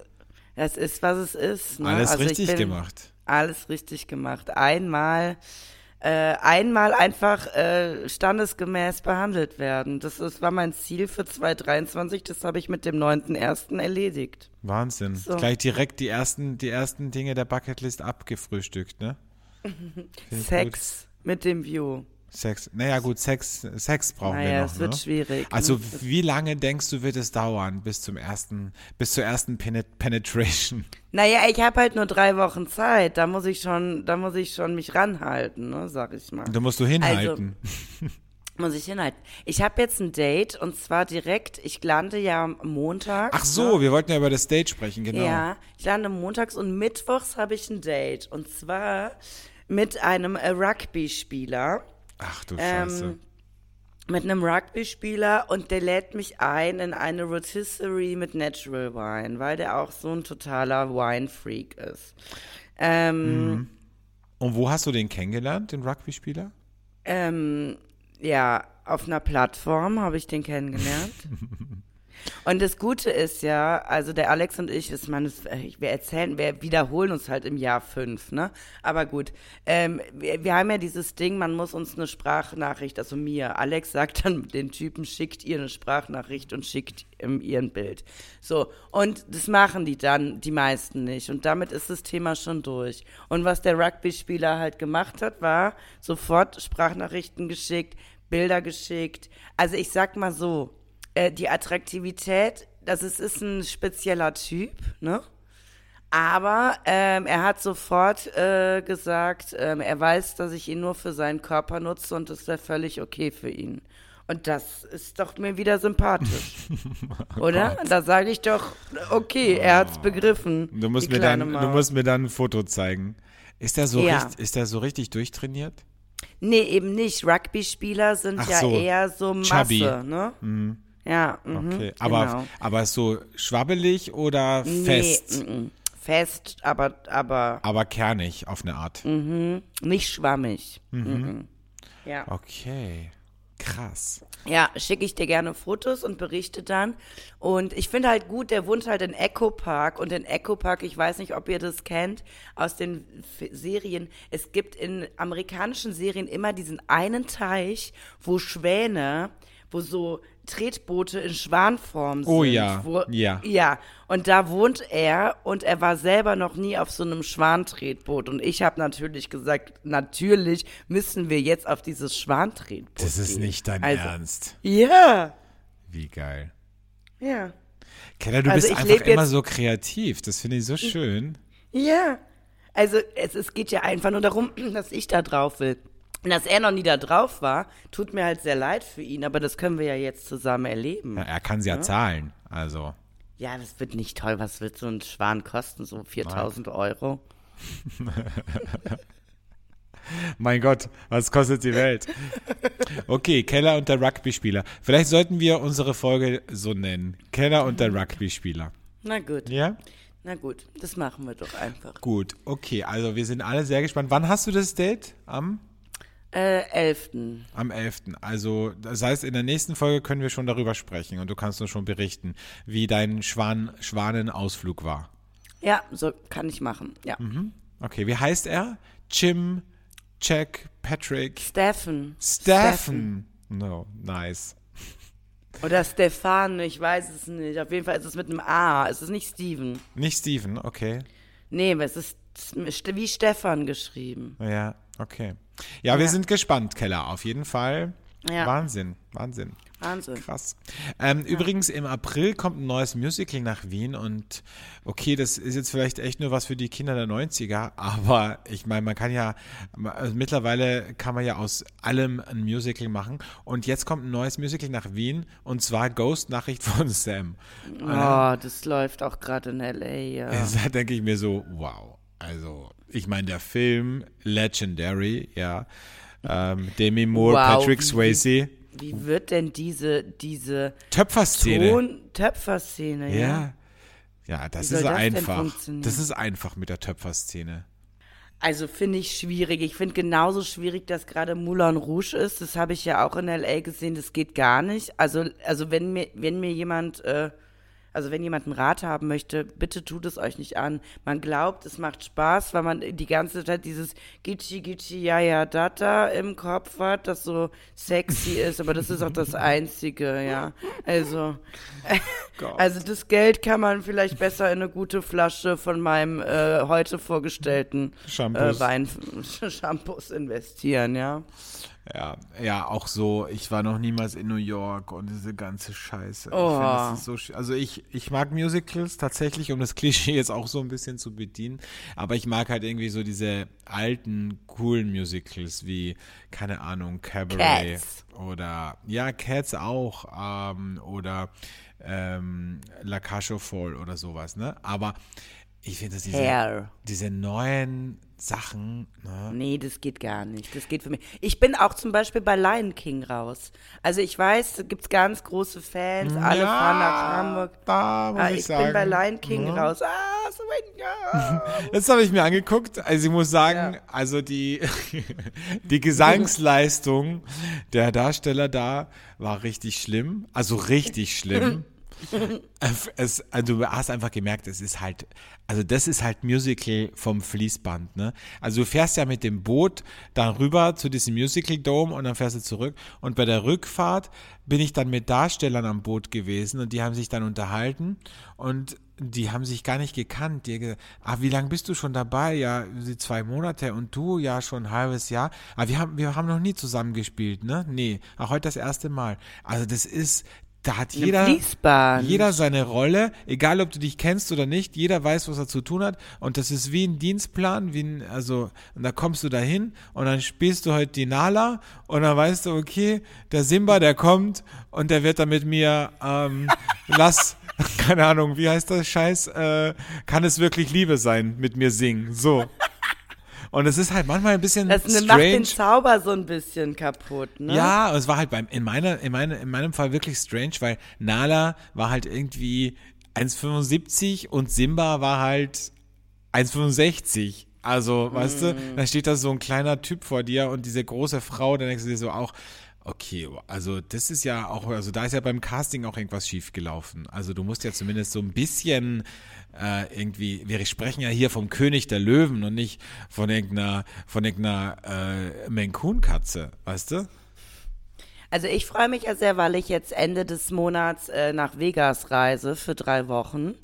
Es ist, was es ist. Ne? alles Also ich richtig gemacht. Alles richtig gemacht. Einmal, äh, einmal einfach äh, standesgemäß behandelt werden. Das ist, war mein Ziel für 2023. Das habe ich mit dem 9.1. erledigt. Wahnsinn. So. Gleich direkt die ersten, die ersten Dinge der Bucketlist abgefrühstückt, ne? Sex mit dem View. Sex. Naja, gut, Sex, Sex brauchen wir Naja, noch. es wird ne? schwierig. Also ne? wie lange denkst du, wird es dauern bis zum ersten, bis zur ersten Penet Penetration? Naja, ich habe halt nur drei Wochen Zeit. Da muss ich schon, da muss ich schon mich ranhalten, ne, sag ich mal. Da musst du hinhalten. Muss ich hinhalten. Ich habe jetzt ein Date und zwar direkt, ich lande ja am Montag. Ach so, wir wollten ja über das Date sprechen, genau. Ja, ich lande montags und mittwochs habe ich ein Date. Und zwar mit einem äh, Rugby-Spieler. Ach du Scheiße. Ähm, mit einem Rugby-Spieler und der lädt mich ein in eine Rotisserie mit Natural Wine, weil der auch so ein totaler Wine-Freak ist. Ähm, Und wo hast du den kennengelernt, den Rugby-Spieler? ähm, ja, auf einer Plattform habe ich den kennengelernt. Und das Gute ist ja, also der Alex und ich, das- äh, wir erzählen, wir wiederholen uns halt im Jahr fünf, ne? Aber gut, ähm, wir, wir haben ja dieses Ding, man muss uns eine Sprachnachricht, also mir, Alex sagt dann den Typen, schickt ihr eine Sprachnachricht und schickt ihm ihr ein Bild. So, und das machen die dann, die meisten nicht. Und damit ist das Thema schon durch. Und was der Rugby-Spieler halt gemacht hat, war sofort Sprachnachrichten geschickt, Bilder geschickt. Also ich sag mal so, äh, die Attraktivität, das ist, ist ein spezieller Typ, ne? Aber ähm, er hat sofort äh, gesagt, ähm, er weiß, dass ich ihn nur für seinen Körper nutze und das wäre völlig okay für ihn. Und das ist doch mir wieder sympathisch. Oder? Da sage ich doch, okay, er hat's begriffen. Du musst, mir dann, du musst mir dann ein Foto zeigen. Ist der so, Ja. richtig, ist der so richtig durchtrainiert? Nee, eben nicht. Rugby-Spieler sind Ach ja so. eher so Masse, Chubby. ne? Ja, mhm, Okay. Aber, genau. aber so schwabbelig oder fest? Nee, mm, mm. fest, aber, aber Aber kernig auf eine Art. nicht schwammig. Mhm. Ja. Okay. Krass. Ja, schicke ich dir gerne Fotos und berichte dann. Und ich finde halt gut, der wohnt halt in Echo Park. Und in Echo Park, ich weiß nicht, ob ihr das kennt, aus den F Serien. Es gibt in amerikanischen Serien immer diesen einen Teich, wo Schwäne, wo so Tretboote in Schwanform sind. Oh ja, Wo, ja. Ja, und da wohnt er und er war selber noch nie auf so einem Schwantretboot. Und ich habe natürlich gesagt, natürlich müssen wir jetzt auf dieses Schwantretboot Das ist gehen. nicht dein Also- Ernst. Ja, Wie geil. ja, Keller, du Also bist einfach immer so kreativ. Das finde ich so schön. ja. Also es, es geht ja einfach nur darum, dass ich da drauf will. Und dass er noch nie da drauf war, tut mir halt sehr leid für ihn, aber das können wir ja jetzt zusammen erleben. Ja, er kann sie ja zahlen. Also. Ja, das wird nicht toll. Was wird so ein Schwan kosten? So 4000 Euro? Mein Gott, was kostet die Welt? Okay, Keller und der Rugby-Spieler. Vielleicht sollten wir unsere Folge so nennen. Keller und der Rugby-Spieler. Na gut, Ja? na gut, das machen wir doch einfach. Gut, okay. Also wir sind alle sehr gespannt. Wann hast du das Date? Am? Äh, 11. Am 11. Also, das heißt, in der nächsten Folge können wir schon darüber sprechen und du kannst uns schon berichten, wie dein Schwan Schwanenausflug war. Ja, so kann ich machen. Ja. Okay, wie heißt er? Jim, Jack, Patrick, Steffen. Stephen. No, nice. Oder Stefan, ich weiß es nicht. Auf jeden Fall ist es mit einem A. Es ist nicht Steven. Nicht Steven, okay. Nee, aber es ist st- wie Stefan geschrieben. Ja, okay. Ja, wir Ja. sind gespannt, Keller, auf jeden Fall. Ja. Wahnsinn, Wahnsinn. Wahnsinn. Krass. Ähm, Übrigens, im April kommt ein neues Musical nach Wien und okay, das ist jetzt vielleicht echt nur was für die Kinder der 90er, aber ich meine, man kann ja, also mittlerweile kann man ja aus allem ein Musical machen und jetzt kommt ein neues Musical nach Wien und zwar Ghost Nachricht von Sam. Oh, das läuft auch gerade in L.A., ja. Da denke ich mir so, wow. Also, ich meine, der Film Legendary, ja. Ähm, Demi Moore, Wow, Patrick wie- Swayze. Wie wird denn diese, diese Töpferszene. Ton-Töpfer-Szene, ja? Ja. Ja, das Wie ist das einfach. Das ist einfach mit der Töpferszene. Also finde ich schwierig. Ich finde genauso schwierig, dass gerade Moulin Rouge ist. Das habe ich ja auch in L.A. gesehen. Das geht gar nicht. Also, also wenn mir, wenn mir jemand, äh, also wenn jemand einen Rat haben möchte, bitte tut es euch nicht an. Man glaubt, es macht Spaß, weil man die ganze Zeit dieses Gichi Gichi Ja Ja Data im Kopf hat, das so sexy ist. Aber das ist auch das Einzige, ja. Also, also das Geld kann man vielleicht besser in eine gute Flasche von meinem äh, heute vorgestellten Shampoos. äh, Wein Shampoos investieren, ja. Ja, ja, auch so, ich war noch niemals in New York und diese ganze Scheiße. Ich Oh. find, das ist so, sch- also ich, ich mag Musicals tatsächlich, um das Klischee jetzt auch so ein bisschen zu bedienen, aber ich mag halt irgendwie so diese alten, coolen Musicals wie, keine Ahnung, Cabaret Cats. oder, ja, Cats auch, ähm, oder ähm, La aux Folles oder sowas, ne? Aber ich finde, dass diese, Hair. diese neuen Sachen, ne? Nee, das geht gar nicht. Das geht für mich. Ich bin auch zum Beispiel bei Lion King raus. Also ich weiß, da gibt's ganz große Fans, alle Ja, fahren nach Hamburg. Da muss Ah, ich, ich sagen. bin bei Lion King ja. raus. Ah, ja. Das habe ich mir angeguckt. Also ich muss sagen, Ja. also die, die Gesangsleistung der Darsteller da war richtig schlimm. Also richtig schlimm. Es, also du hast einfach gemerkt, es ist halt, also das ist halt Musical vom Fließband, ne? Also du fährst ja mit dem Boot dann rüber zu diesem Musical Dome und dann fährst du zurück. Und bei der Rückfahrt bin ich dann mit Darstellern am Boot gewesen und die haben sich dann unterhalten und die haben sich gar nicht gekannt. Die haben gesagt, ah, wie lange bist du schon dabei? Ja, zwei Monate und du ja schon ein halbes Jahr. Aber wir haben, wir haben noch nie zusammen gespielt, ne? Nee, auch heute das erste Mal. Also das ist, da hat jeder, Fließband. jeder seine Rolle, egal ob du dich kennst oder nicht, jeder weiß, was er zu tun hat. Und das ist wie ein Dienstplan, wie ein, also, und da kommst du dahin und dann spielst du heute die Nala und dann weißt du, okay, der Simba, der kommt und der wird dann mit mir, ähm, lass, keine Ahnung, wie heißt das Scheiß, äh, kann es wirklich Liebe sein, mit mir singen, so. Und es ist halt manchmal ein bisschen Das ne- macht den strange. Zauber so ein bisschen kaputt, ne? Ja, und es war halt beim, in, meiner, in, meine, in meinem Fall wirklich strange, weil Nala war halt irgendwie 1,75 und Simba war halt 1,65. Also, weißt du, da steht da so ein kleiner Typ vor dir und diese große Frau, dann denkst du dir so auch, okay, also das ist ja auch, also da ist ja beim Casting auch irgendwas schief gelaufen. Also du musst ja zumindest so ein bisschen äh, irgendwie, wir sprechen ja hier vom König der Löwen und nicht von irgendeiner, von irgendeiner äh, Maine-Coon-Katze, weißt du? Also ich freue mich ja sehr, weil ich jetzt Ende des Monats äh, nach Vegas reise für drei Wochen.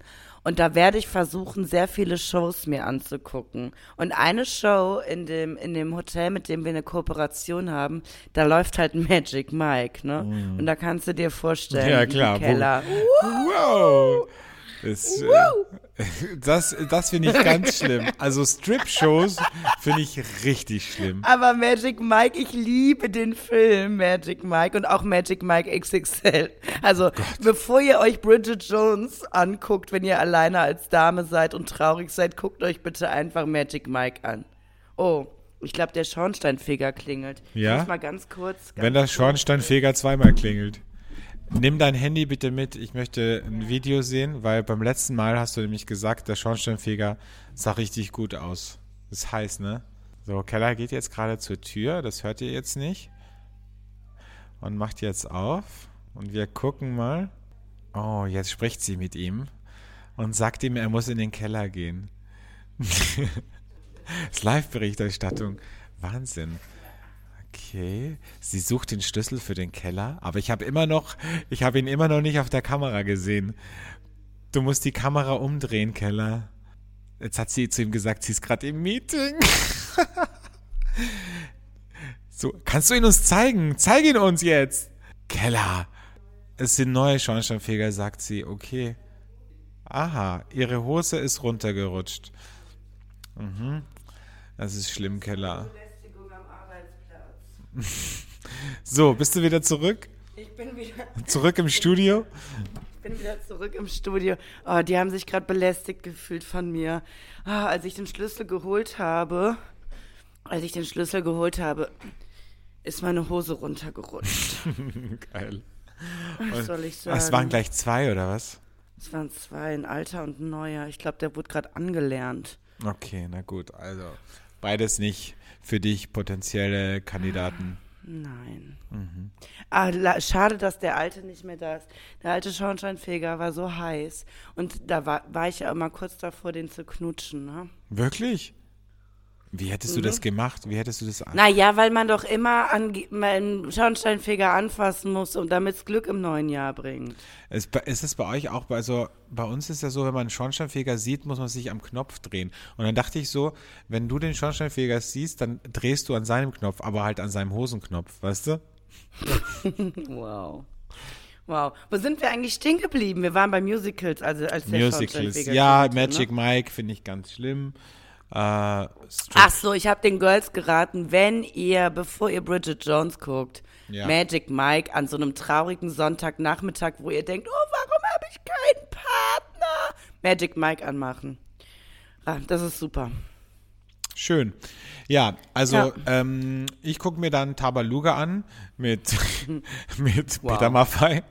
Und da werde ich versuchen, sehr viele Shows mir anzugucken. Und eine Show in dem, in dem Hotel, mit dem wir eine Kooperation haben, da läuft halt Magic Mike, ne? Und da kannst du dir vorstellen, Mm. Ja, klar, Keller. Wow! Das, äh, das, das finde ich ganz schlimm. Also Strip-Shows finde ich richtig schlimm. Aber Magic Mike, ich liebe den Film Magic Mike und auch Magic Mike XXL. Also, bevor ihr euch Bridget Jones anguckt, wenn ihr alleine als Dame seid und traurig seid, guckt euch bitte einfach Magic Mike an. Oh, ich glaube, der Schornsteinfeger klingelt. Ja? Ich mal ganz kurz. Ganz Wenn der Schornsteinfeger zweimal klingelt. Nimm dein Handy bitte mit. Ich möchte ein Video sehen, weil beim letzten Mal hast du nämlich gesagt, der Schornsteinfeger sah richtig gut aus. Das ist heiß, ne? So, Keller geht jetzt gerade zur Tür. Das hört ihr jetzt nicht. Und macht jetzt auf. Und wir gucken mal. Oh, jetzt spricht sie mit ihm und sagt ihm, er muss in den Keller gehen. das Live-Berichterstattung. Wahnsinn. Okay, sie sucht den Schlüssel für den Keller, aber ich habe immer noch, ich habe ihn immer noch nicht auf der Kamera gesehen. Du musst die Kamera umdrehen, Keller. Jetzt hat sie zu ihm gesagt, sie ist gerade im Meeting. so, kannst du ihn uns zeigen? Zeig ihn uns jetzt. Keller. Es sind neue Schornsteinfeger, sagt sie. Okay. Aha, ihre Hose ist runtergerutscht. Mhm. Das ist schlimm, Keller. So, bist du wieder zurück? Ich bin wieder, Zurück im Studio? ich bin wieder zurück im Studio. Oh, die haben sich gerade belästigt gefühlt von mir. Ah, als ich den Schlüssel geholt habe, als ich den Schlüssel geholt habe, ist meine Hose runtergerutscht. Geil. Was soll ich sagen? Es waren gleich zwei, oder was? Es waren zwei, ein alter und ein neuer. Ich glaube, der wurde gerade angelernt. Okay, na gut. Also, beides nicht für dich potenzielle Kandidaten. Nein. Mhm. Ah, la- schade, dass der alte nicht mehr da ist. Der alte Schornsteinfeger war so heiß. Und da war, war ich ja immer kurz davor, den zu knutschen. Ne? Wirklich? Wie hättest du das gemacht? Wie hättest du das an? Naja, weil man doch immer an, einen Schornsteinfeger anfassen muss, um damit Glück im neuen Jahr bringt. Ist, bei- ist es bei euch auch, bei- also bei uns ist ja so, wenn man einen Schornsteinfeger sieht, muss man sich am Knopf drehen. Und dann dachte ich so, wenn du den Schornsteinfeger siehst, dann drehst du an seinem Knopf, aber halt an seinem Hosenknopf, weißt du? Wow. Wow. Wo sind wir eigentlich stehen geblieben? Wir waren bei Musicals, also als der Musicals. Ja, Magic Ne? Mike finde ich ganz schlimm. Äh, Strip- Ach so, ich habe den Girls geraten, wenn ihr, bevor ihr Bridget Jones guckt, Ja. Magic Mike an so einem traurigen Sonntagnachmittag, wo ihr denkt, oh, warum habe ich keinen Partner? Magic Mike anmachen. Ah, das ist super. Schön. Ja, also Ja. Ähm, ich gucke mir dann Tabaluga an mit, mit Wow. Peter Maffay.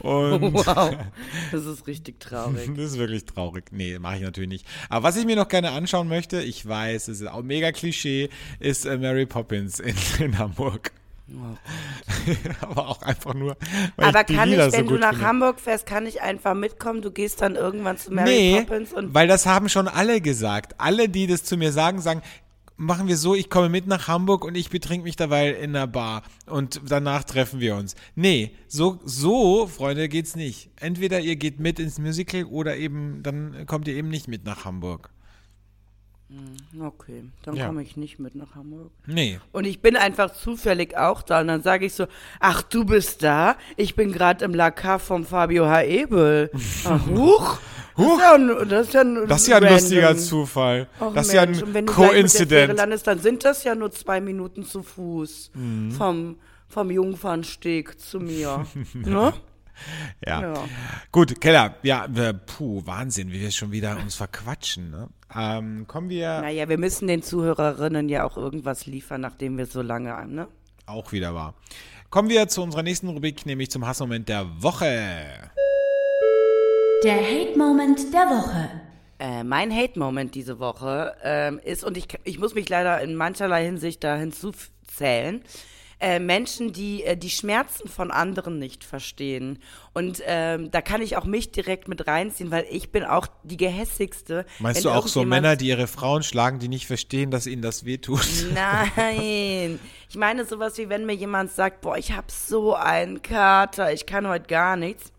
Und Wow. Das ist richtig traurig. das ist wirklich traurig. Nee, mache ich natürlich nicht. Aber was ich mir noch gerne anschauen möchte, ich weiß, es ist auch mega Klischee, ist äh, Mary Poppins in, in Hamburg. Aber auch einfach nur, weil Aber ich kann Lieder ich, so wenn du gut nach finde. Hamburg fährst, kann ich einfach mitkommen? Du gehst dann irgendwann zu Mary nee, Poppins und weil das haben schon alle gesagt. Alle, die das zu mir sagen, sagen, machen wir so, ich komme mit nach Hamburg und ich betrink mich dabei in einer Bar und danach treffen wir uns. Nee, so, so, Freunde, geht's nicht. Entweder ihr geht mit ins Musical oder eben, dann kommt ihr eben nicht mit nach Hamburg. okay, dann Ja. komme ich nicht mit nach Hamburg. Nee. Und ich bin einfach zufällig auch da und dann sage ich so, ach, du bist da? Ich bin gerade im Lacar vom Fabio H. Ebel. Ach, huch. Huch. Das ist ja ein, das ist ja ein, lustiger Zufall. Ach, das ist ja ein wenn Coincident. landest, dann sind das ja nur zwei Minuten zu Fuß Mhm. vom, vom Jungfernsteg zu mir. ne? Ja. Ja. Gut, Keller, ja, puh, Wahnsinn, wie wir schon wieder uns verquatschen. Ne? Ähm, kommen wir Naja, wir müssen den Zuhörerinnen ja auch irgendwas liefern, nachdem wir so lange, ne? auch wieder wahr. Kommen wir zu unserer nächsten Rubrik, nämlich zum Hassmoment der Woche. Der Hate-Moment der Woche. Äh, mein Hate-Moment diese Woche ähm, ist, und ich, ich muss mich leider in mancherlei Hinsicht da hinzuzählen, äh, Menschen, die äh, die Schmerzen von anderen nicht verstehen. Und ähm, da kann ich auch mich direkt mit reinziehen, weil ich bin auch die gehässigste. Meinst du auch so Männer, die ihre Frauen schlagen, die nicht verstehen, dass ihnen das wehtut? Nein. Ich meine sowas wie, wenn mir jemand sagt, boah, ich hab so einen Kater, ich kann heute gar nichts.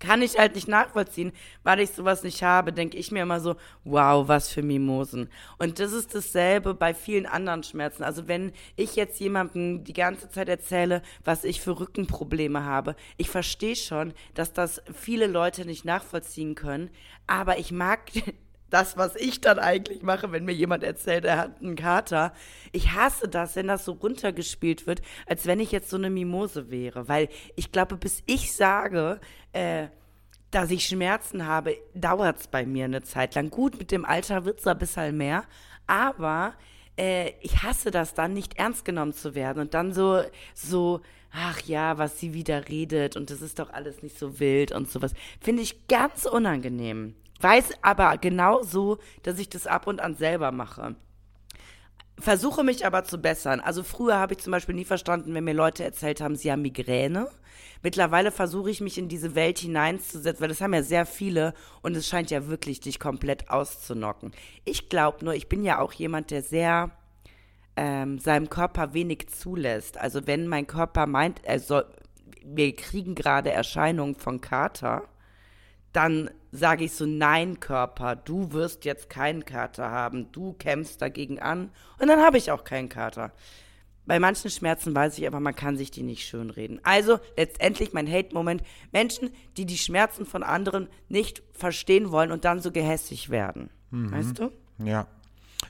Kann ich halt nicht nachvollziehen, weil ich sowas nicht habe, denke ich mir immer so, wow, was für Mimosen. Und das ist dasselbe bei vielen anderen Schmerzen. Also wenn ich jetzt jemandem die ganze Zeit erzähle, was ich für Rückenprobleme habe, ich verstehe schon, dass das viele Leute nicht nachvollziehen können, aber ich mag das, was ich dann eigentlich mache, wenn mir jemand erzählt, er hat einen Kater. Ich hasse das, wenn das so runtergespielt wird, als wenn ich jetzt so eine Mimose wäre. Weil ich glaube, bis ich sage, äh, dass ich Schmerzen habe, dauert es bei mir eine Zeit lang. Gut, mit dem Alter wird es ein bisschen mehr, aber äh, ich hasse das dann, nicht ernst genommen zu werden und dann so, so, ach ja, was sie wieder redet und das ist doch alles nicht so wild und sowas. Finde ich ganz unangenehm. Weiß aber genau so, dass ich das ab und an selber mache. Versuche mich aber zu bessern. Also früher habe ich zum Beispiel nie verstanden, wenn mir Leute erzählt haben, sie haben Migräne. Mittlerweile versuche ich mich in diese Welt hineinzusetzen, weil das haben ja sehr viele und es scheint ja wirklich dich komplett auszunocken. Ich glaube nur, ich bin ja auch jemand, der sehr ähm, seinem Körper wenig zulässt. Also wenn mein Körper meint, er soll, wir kriegen gerade Erscheinungen von Kater, dann sage ich so, nein, Körper, du wirst jetzt keinen Kater haben, du kämpfst dagegen an und dann habe ich auch keinen Kater. Bei manchen Schmerzen weiß ich aber, man kann sich die nicht schönreden. Also letztendlich mein Hate-Moment, Menschen, die die Schmerzen von anderen nicht verstehen wollen und dann so gehässig werden. Weißt du? Ja.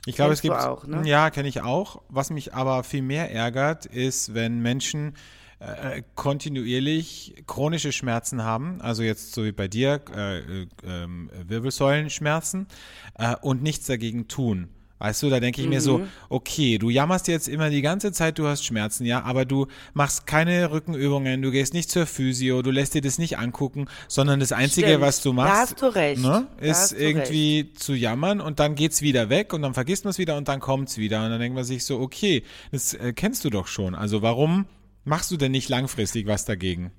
Ich glaube, es gibt. auch, ne? Ja, kenne ich auch. Was mich aber viel mehr ärgert, ist, wenn Menschen äh, kontinuierlich chronische Schmerzen haben, also jetzt so wie bei dir, äh, äh, ähm, Wirbelsäulenschmerzen, äh, und nichts dagegen tun. Weißt du, da denke ich mir so, okay, du jammerst jetzt immer die ganze Zeit, du hast Schmerzen, ja, aber du machst keine Rückenübungen, du gehst nicht zur Physio, du lässt dir das nicht angucken, sondern das Einzige, Stimmt. was du machst, hast du recht. Ne, ist irgendwie zu jammern und dann geht's wieder weg und dann vergisst man es wieder und dann kommt's wieder und dann denkt man sich so, okay, das äh, kennst du doch schon. Also warum machst du denn nicht langfristig was dagegen?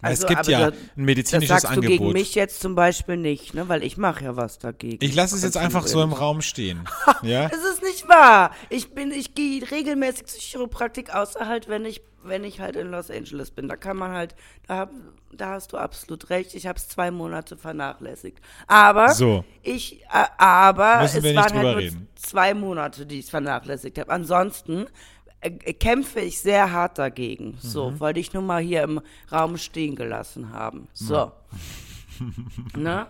Also, es gibt ja du- ein medizinisches das sagst du gegen Angebot. mich jetzt zum Beispiel nicht, ne? Weil ich mache ja was dagegen. Ich lasse es jetzt einfach so im. Raum stehen. ja? Es ist nicht wahr. Ich bin, ich gehe regelmäßig zur Chiropraktik, außer halt, wenn ich, wenn ich halt in Los Angeles bin. Da kann man halt, da, hab, da hast du absolut recht. Ich habe es zwei Monate vernachlässigt. Aber So. ich, äh, aber Müssen es waren halt reden. nur zwei Monate, die ich es vernachlässigt habe. Ansonsten kämpfe ich sehr hart dagegen. So, Mhm. wollte ich nur mal hier im Raum stehen gelassen haben. So. ne?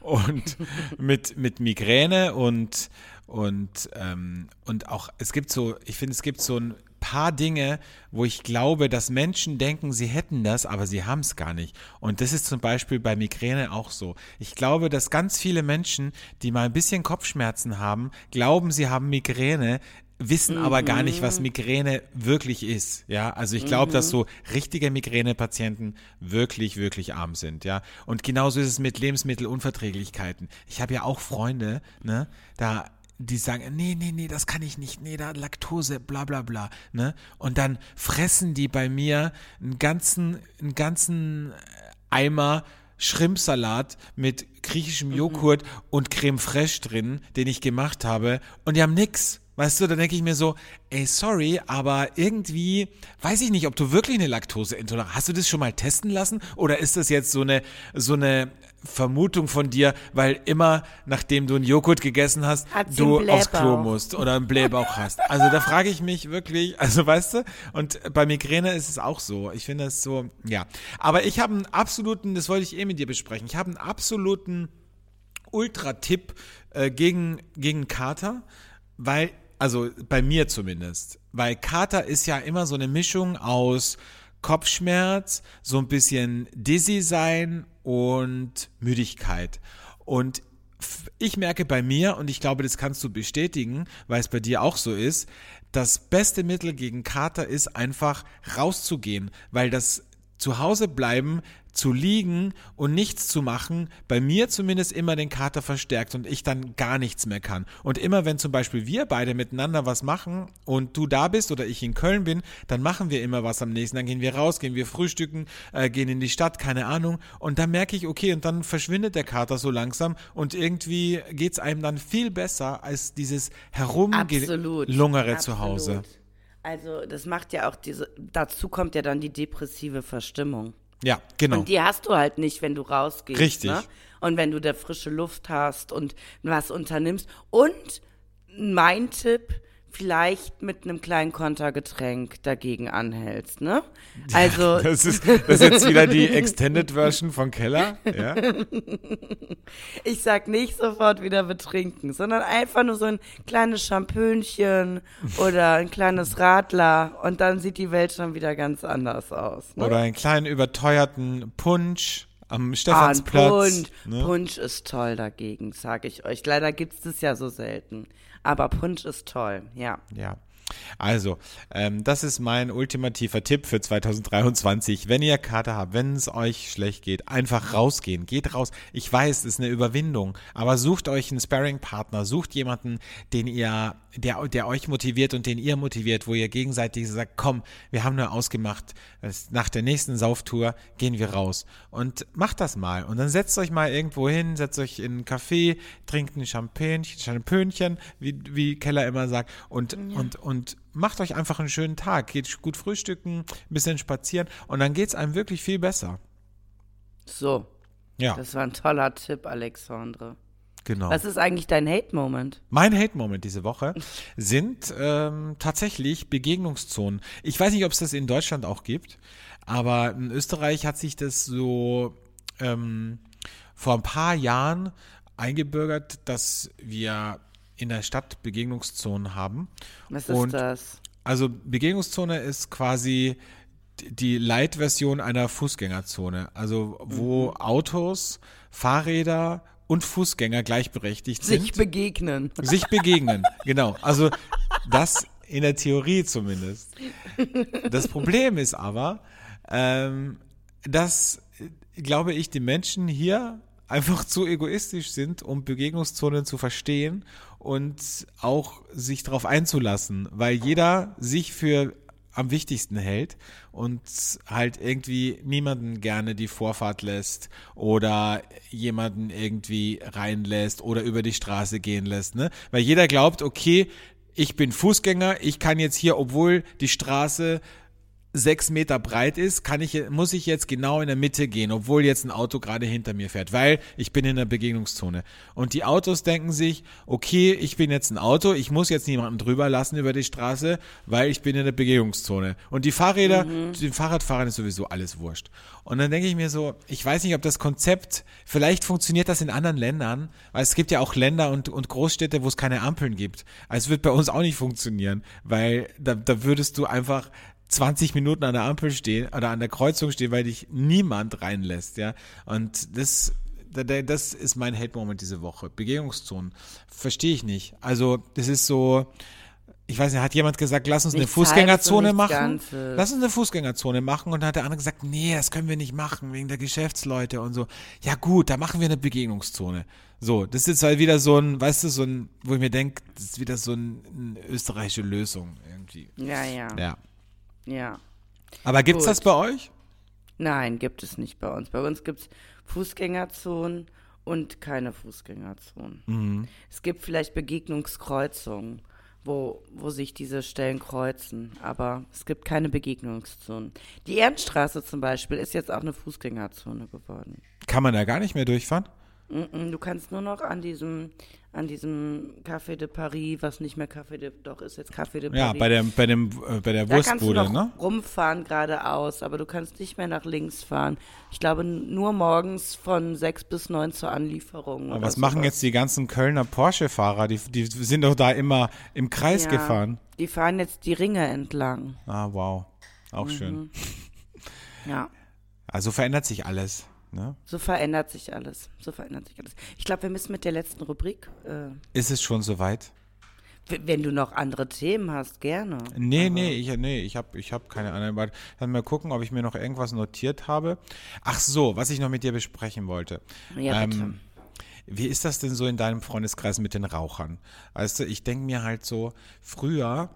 und mit, mit Migräne und, und, ähm, und auch, es gibt so, ich finde, es gibt so ein paar Dinge, wo ich glaube, dass Menschen denken, sie hätten das, aber sie haben es gar nicht. Und das ist zum Beispiel bei Migräne auch so. Ich glaube, dass ganz viele Menschen, die mal ein bisschen Kopfschmerzen haben, glauben, sie haben Migräne, wissen aber gar nicht, was Migräne wirklich ist. Ja, also ich glaube, dass so richtige Migränepatienten wirklich, wirklich arm sind. Ja, und genauso ist es mit Lebensmittelunverträglichkeiten. Ich habe ja auch Freunde, ne, da die sagen, nee, nee, nee, das kann ich nicht, nee, da Laktose, bla bla bla, ne? Und dann fressen die bei mir einen ganzen, einen ganzen Eimer Schrimpsalat mit griechischem Joghurt und Creme fraiche drin, den ich gemacht habe, und die haben nix. Weißt du, da denke ich mir so, ey, sorry, aber irgendwie weiß ich nicht, ob du wirklich eine Laktoseintoleranz hast. du das schon mal testen lassen? Oder ist das jetzt so eine, so eine Vermutung von dir, weil immer, nachdem du einen Joghurt gegessen hast, du aufs Klo musst oder einen Blähbauch hast. Also da frage ich mich wirklich, also weißt du, und bei Migräne ist es auch so. Ich finde es so, ja. Aber ich habe einen absoluten, das wollte ich eh mit dir besprechen, ich habe einen absoluten Ultra-Tipp äh, gegen, gegen Kater, weil, also bei mir zumindest, weil Kater ist ja immer so eine Mischung aus Kopfschmerz, so ein bisschen dizzy sein und Müdigkeit. Und ich merke bei mir, und ich glaube, das kannst du bestätigen, weil es bei dir auch so ist, das beste Mittel gegen Kater ist einfach rauszugehen, weil das zu Hause bleiben, zu liegen und nichts zu machen, bei mir zumindest immer den Kater verstärkt und ich dann gar nichts mehr kann. Und immer wenn zum Beispiel wir beide miteinander was machen und du da bist oder ich in Köln bin, dann machen wir immer was am nächsten. Dann gehen wir raus, gehen wir frühstücken, äh, gehen in die Stadt, keine Ahnung. Und dann merke ich, okay, und dann verschwindet der Kater so langsam und irgendwie geht's einem dann viel besser als dieses. Herumgelungere zu Hause. Absolut. Also das macht ja auch diese, dazu kommt ja dann die depressive Verstimmung. Ja, genau. Und die hast du halt nicht, wenn du rausgehst. Richtig. Ne? Und wenn du da frische Luft hast und was unternimmst. Und mein Tipp, vielleicht mit einem kleinen Kontergetränk dagegen anhältst, ne? Also, Das ist, das ist jetzt wieder die Extended Version von Keller. Ja? ich sag nicht sofort wieder betrinken, sondern einfach nur so ein kleines Champönchen oder ein kleines Radler und dann sieht die Welt schon wieder ganz anders aus. Ne? Oder einen kleinen überteuerten Punsch am Ah, Stephansplatz. Punsch. ne? Punsch ist toll dagegen, sage ich euch. Leider gibt's das ja so selten. Aber Punsch ist toll, ja. Ja. Also, ähm, das ist mein ultimativer Tipp für 2023. Wenn ihr Kater habt, wenn es euch schlecht geht, einfach rausgehen. Geht raus. Ich weiß, es ist eine Überwindung, aber sucht euch einen Sparring-Partner, sucht jemanden, den ihr, der, der euch motiviert und den ihr motiviert, wo ihr gegenseitig sagt, komm, wir haben nur ausgemacht, es- nach der nächsten Sauftour gehen wir raus. Und macht das mal. Und dann setzt euch mal irgendwo hin, setzt euch in einen Café, trinkt ein Champagnechen, Champönchen, wie, wie Keller immer sagt, und, und, und macht euch einfach einen schönen Tag. Geht gut frühstücken, ein bisschen spazieren und dann geht's einem wirklich viel besser. So, Ja, das war ein toller Tipp, Alexandre. Genau. Was ist eigentlich dein Hate-Moment? Mein Hate-Moment diese Woche sind ähm, tatsächlich Begegnungszonen. Ich weiß nicht, ob es das in Deutschland auch gibt, aber in Österreich hat sich das so ähm, vor ein paar Jahren eingebürgert, dass wir in der Stadt Begegnungszonen haben. Was ist Und das? Also Begegnungszone ist quasi die Light-Version einer Fußgängerzone. Also wo Autos, Fahrräder und Fußgänger gleichberechtigt sind Sich begegnen. sich begegnen. Genau. Also das in der Theorie zumindest. Das Problem ist aber, ähm, dass, äh, glaube ich, die Menschen hier einfach zu egoistisch sind, um Begegnungszonen zu verstehen und auch sich darauf einzulassen, weil jeder sich für am wichtigsten hält und halt irgendwie niemanden gerne die Vorfahrt lässt oder jemanden irgendwie reinlässt oder über die Straße gehen lässt, ne? Weil jeder glaubt, okay, ich bin Fußgänger, ich kann jetzt hier, obwohl die Straße sechs Meter breit ist, kann ich, muss ich jetzt genau in der Mitte gehen, obwohl jetzt ein Auto gerade hinter mir fährt, weil ich bin in der Begegnungszone. Und die Autos denken sich, okay, ich bin jetzt ein Auto, ich muss jetzt niemanden drüber lassen über die Straße, weil ich bin in der Begegnungszone. Und die Fahrräder, mhm. den Fahrradfahrern ist sowieso alles wurscht. Und dann denke ich mir so, ich weiß nicht, ob das Konzept, vielleicht funktioniert das in anderen Ländern, weil es gibt ja auch Länder und, und Großstädte, wo es keine Ampeln gibt. Also es wird bei uns auch nicht funktionieren, weil da, da würdest du einfach 20 Minuten an der Ampel stehen oder an der Kreuzung stehen, weil dich niemand reinlässt, ja. Und das, das ist mein Hate-Moment diese Woche. Begegnungszonen. Verstehe ich nicht. Also, das ist so, ich weiß nicht, hat jemand gesagt, lass uns nicht eine Fußgängerzone machen? Ganzes. Lass uns eine Fußgängerzone machen. Und dann hat der andere gesagt, nee, das können wir nicht machen, wegen der Geschäftsleute und so. Ja gut, da machen wir eine Begegnungszone. So, das ist jetzt halt wieder so ein, weißt du, so ein, wo ich mir denke, das ist wieder so ein, eine österreichische Lösung irgendwie. Ja, ja. Ja. Ja. Aber gibt es das bei euch? Nein, gibt es nicht bei uns. Bei uns gibt es Fußgängerzonen und keine Fußgängerzonen. Mhm. Es gibt vielleicht Begegnungskreuzungen, wo, wo sich diese Stellen kreuzen, aber es gibt keine Begegnungszonen. Die Ernststraße zum Beispiel ist jetzt auch eine Fußgängerzone geworden. Kann man da gar nicht mehr durchfahren? Du kannst nur noch an diesem, an diesem Café de Paris, was nicht mehr Café de, doch ist jetzt Café de Paris. Ja, bei der, bei dem, äh, bei der Wurstbude, kannst du ne? rumfahren geradeaus, aber du kannst nicht mehr nach links fahren. Ich glaube nur morgens von sechs bis neun zur Anlieferung. Aber was sowas. machen jetzt die ganzen Kölner Porsche-Fahrer? Die, die sind doch da immer im Kreis ja, gefahren. Die fahren jetzt die Ringe entlang. Ah, wow. Auch mhm. schön. Ja. Also verändert sich alles. Ne? So verändert sich alles. So verändert sich alles. Ich glaube, wir müssen mit der letzten Rubrik. Äh, Ist es schon soweit? Wenn du noch andere Themen hast, gerne. Nee, Aber nee, ich, nee, ich habe ich hab keine anderen. Dann mal gucken, ob ich mir noch irgendwas notiert habe. Ach so, was ich noch mit dir besprechen wollte. Ja, bitte. Ähm, wie ist das denn so in deinem Freundeskreis mit den Rauchern? Du, ich denke mir halt so, früher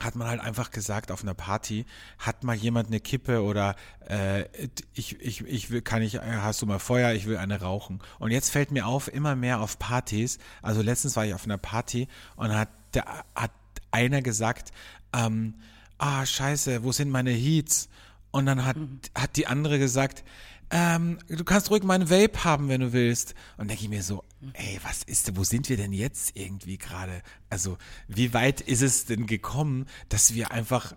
hat man halt einfach gesagt auf einer Party, hat mal jemand eine Kippe oder äh, ich, ich, ich will, kann ich, hast du mal Feuer, ich will eine rauchen. Und jetzt fällt mir auf, immer mehr auf Partys, also letztens war ich auf einer Party und hat, der, hat einer gesagt, ähm, ah, scheiße, wo sind meine Heats? Und dann hat, mhm. hat die andere gesagt, ähm, du kannst ruhig meinen Vape haben, wenn du willst. Und denke ich mir so, ey, was ist, wo sind wir denn jetzt irgendwie gerade? Also, wie weit ist es denn gekommen, dass wir einfach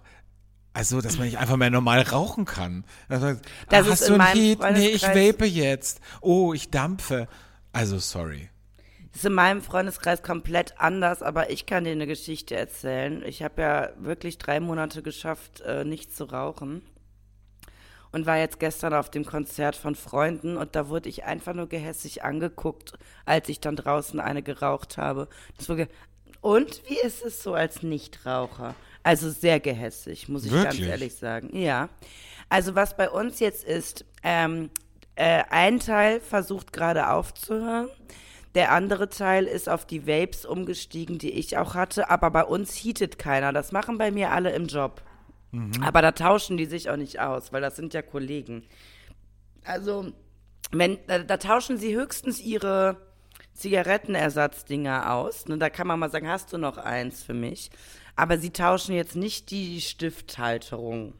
also, dass man nicht einfach mehr normal rauchen kann. Also, das ah, hast du ein Heat? Nee, ich vape jetzt. Oh, ich dampfe. Also, sorry. Das ist in meinem Freundeskreis komplett anders, aber ich kann dir eine Geschichte erzählen. Ich habe ja wirklich drei Monate geschafft, äh, nicht zu rauchen und war jetzt gestern auf dem Konzert von Freunden und da wurde ich einfach nur gehässig angeguckt, als ich dann draußen eine geraucht habe. und wie ist es so als Nichtraucher? Also sehr gehässig, muss ich Wirklich? ganz ehrlich sagen. Ja. Also was bei uns jetzt ist, ähm, äh, ein Teil versucht gerade aufzuhören. Der andere Teil ist auf die Vapes umgestiegen, die ich auch hatte. Aber bei uns heatet keiner. Das machen bei mir alle im Job. Mhm. Aber da tauschen die sich auch nicht aus, weil das sind ja Kollegen. Also, wenn, da, da tauschen sie höchstens ihre Zigarettenersatzdinger aus. Ne, da kann man mal sagen, hast du noch eins für mich? Aber sie tauschen jetzt nicht die Stifthalterung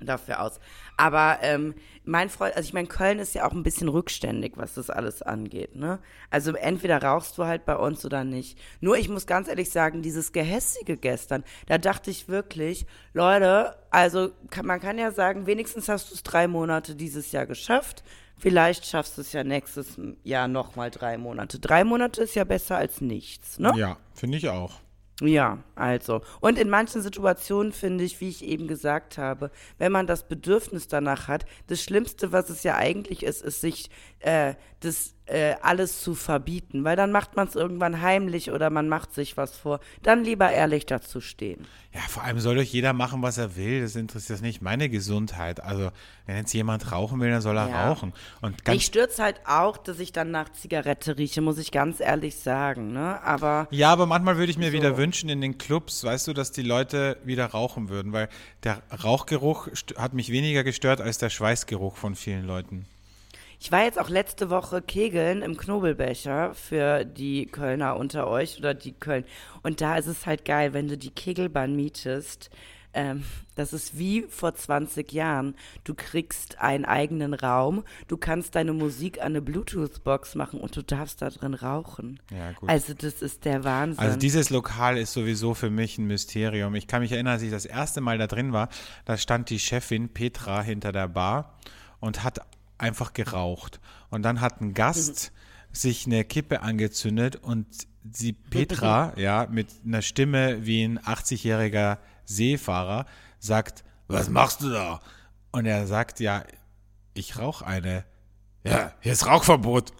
dafür aus. Aber ähm, mein Freund, also ich meine, Köln ist ja auch ein bisschen rückständig, was das alles angeht. Ne? Also entweder rauchst du halt bei uns oder nicht. Nur ich muss ganz ehrlich sagen, dieses Gehässige gestern, da dachte ich wirklich, Leute, also kann, man kann ja sagen, wenigstens hast du es drei Monate dieses Jahr geschafft. Vielleicht schaffst du es ja nächstes Jahr nochmal drei Monate. Drei Monate ist ja besser als nichts, ne? Ja, finde ich auch. Ja, also. Und in manchen Situationen finde ich, wie ich eben gesagt habe, wenn man das Bedürfnis danach hat, das Schlimmste, was es ja eigentlich ist, ist sich äh, das äh, alles zu verbieten, weil dann macht man es irgendwann heimlich oder man macht sich was vor. Dann lieber ehrlich dazu stehen. Ja, vor allem soll doch jeder machen, was er will. Das interessiert nicht meine Gesundheit. Also, wenn jetzt jemand rauchen will, dann soll er Ja. rauchen. Und ganz Mich stürzt halt auch, dass ich dann nach Zigarette rieche, muss ich ganz ehrlich sagen. Ne? Aber Ja, aber manchmal würde ich mir So. wieder wünschen in den Clubs, weißt du, dass die Leute wieder rauchen würden, weil der Rauchgeruch hat mich weniger gestört als der Schweißgeruch von vielen Leuten. Ich war jetzt auch letzte Woche kegeln im Knobelbecher für die Kölner unter euch oder die Köln. Und da ist es halt geil, wenn du die Kegelbahn mietest. Ähm, das ist wie vor 20 Jahren. Du kriegst einen eigenen Raum, du kannst deine Musik an eine Bluetooth-Box machen und du darfst da drin rauchen. Ja, gut. Also das ist der Wahnsinn. Also dieses Lokal ist sowieso für mich ein Mysterium. Ich kann mich erinnern, als ich das erste Mal da drin war, da stand die Chefin Petra hinter der Bar und hat einfach geraucht. Und dann hat ein Gast sich eine Kippe angezündet und sie Petra, ja, mit einer Stimme wie ein 80-jähriger Seefahrer sagt, was machst du da? Und er sagt, ja, ich rauche eine. Ja, hier ist Rauchverbot.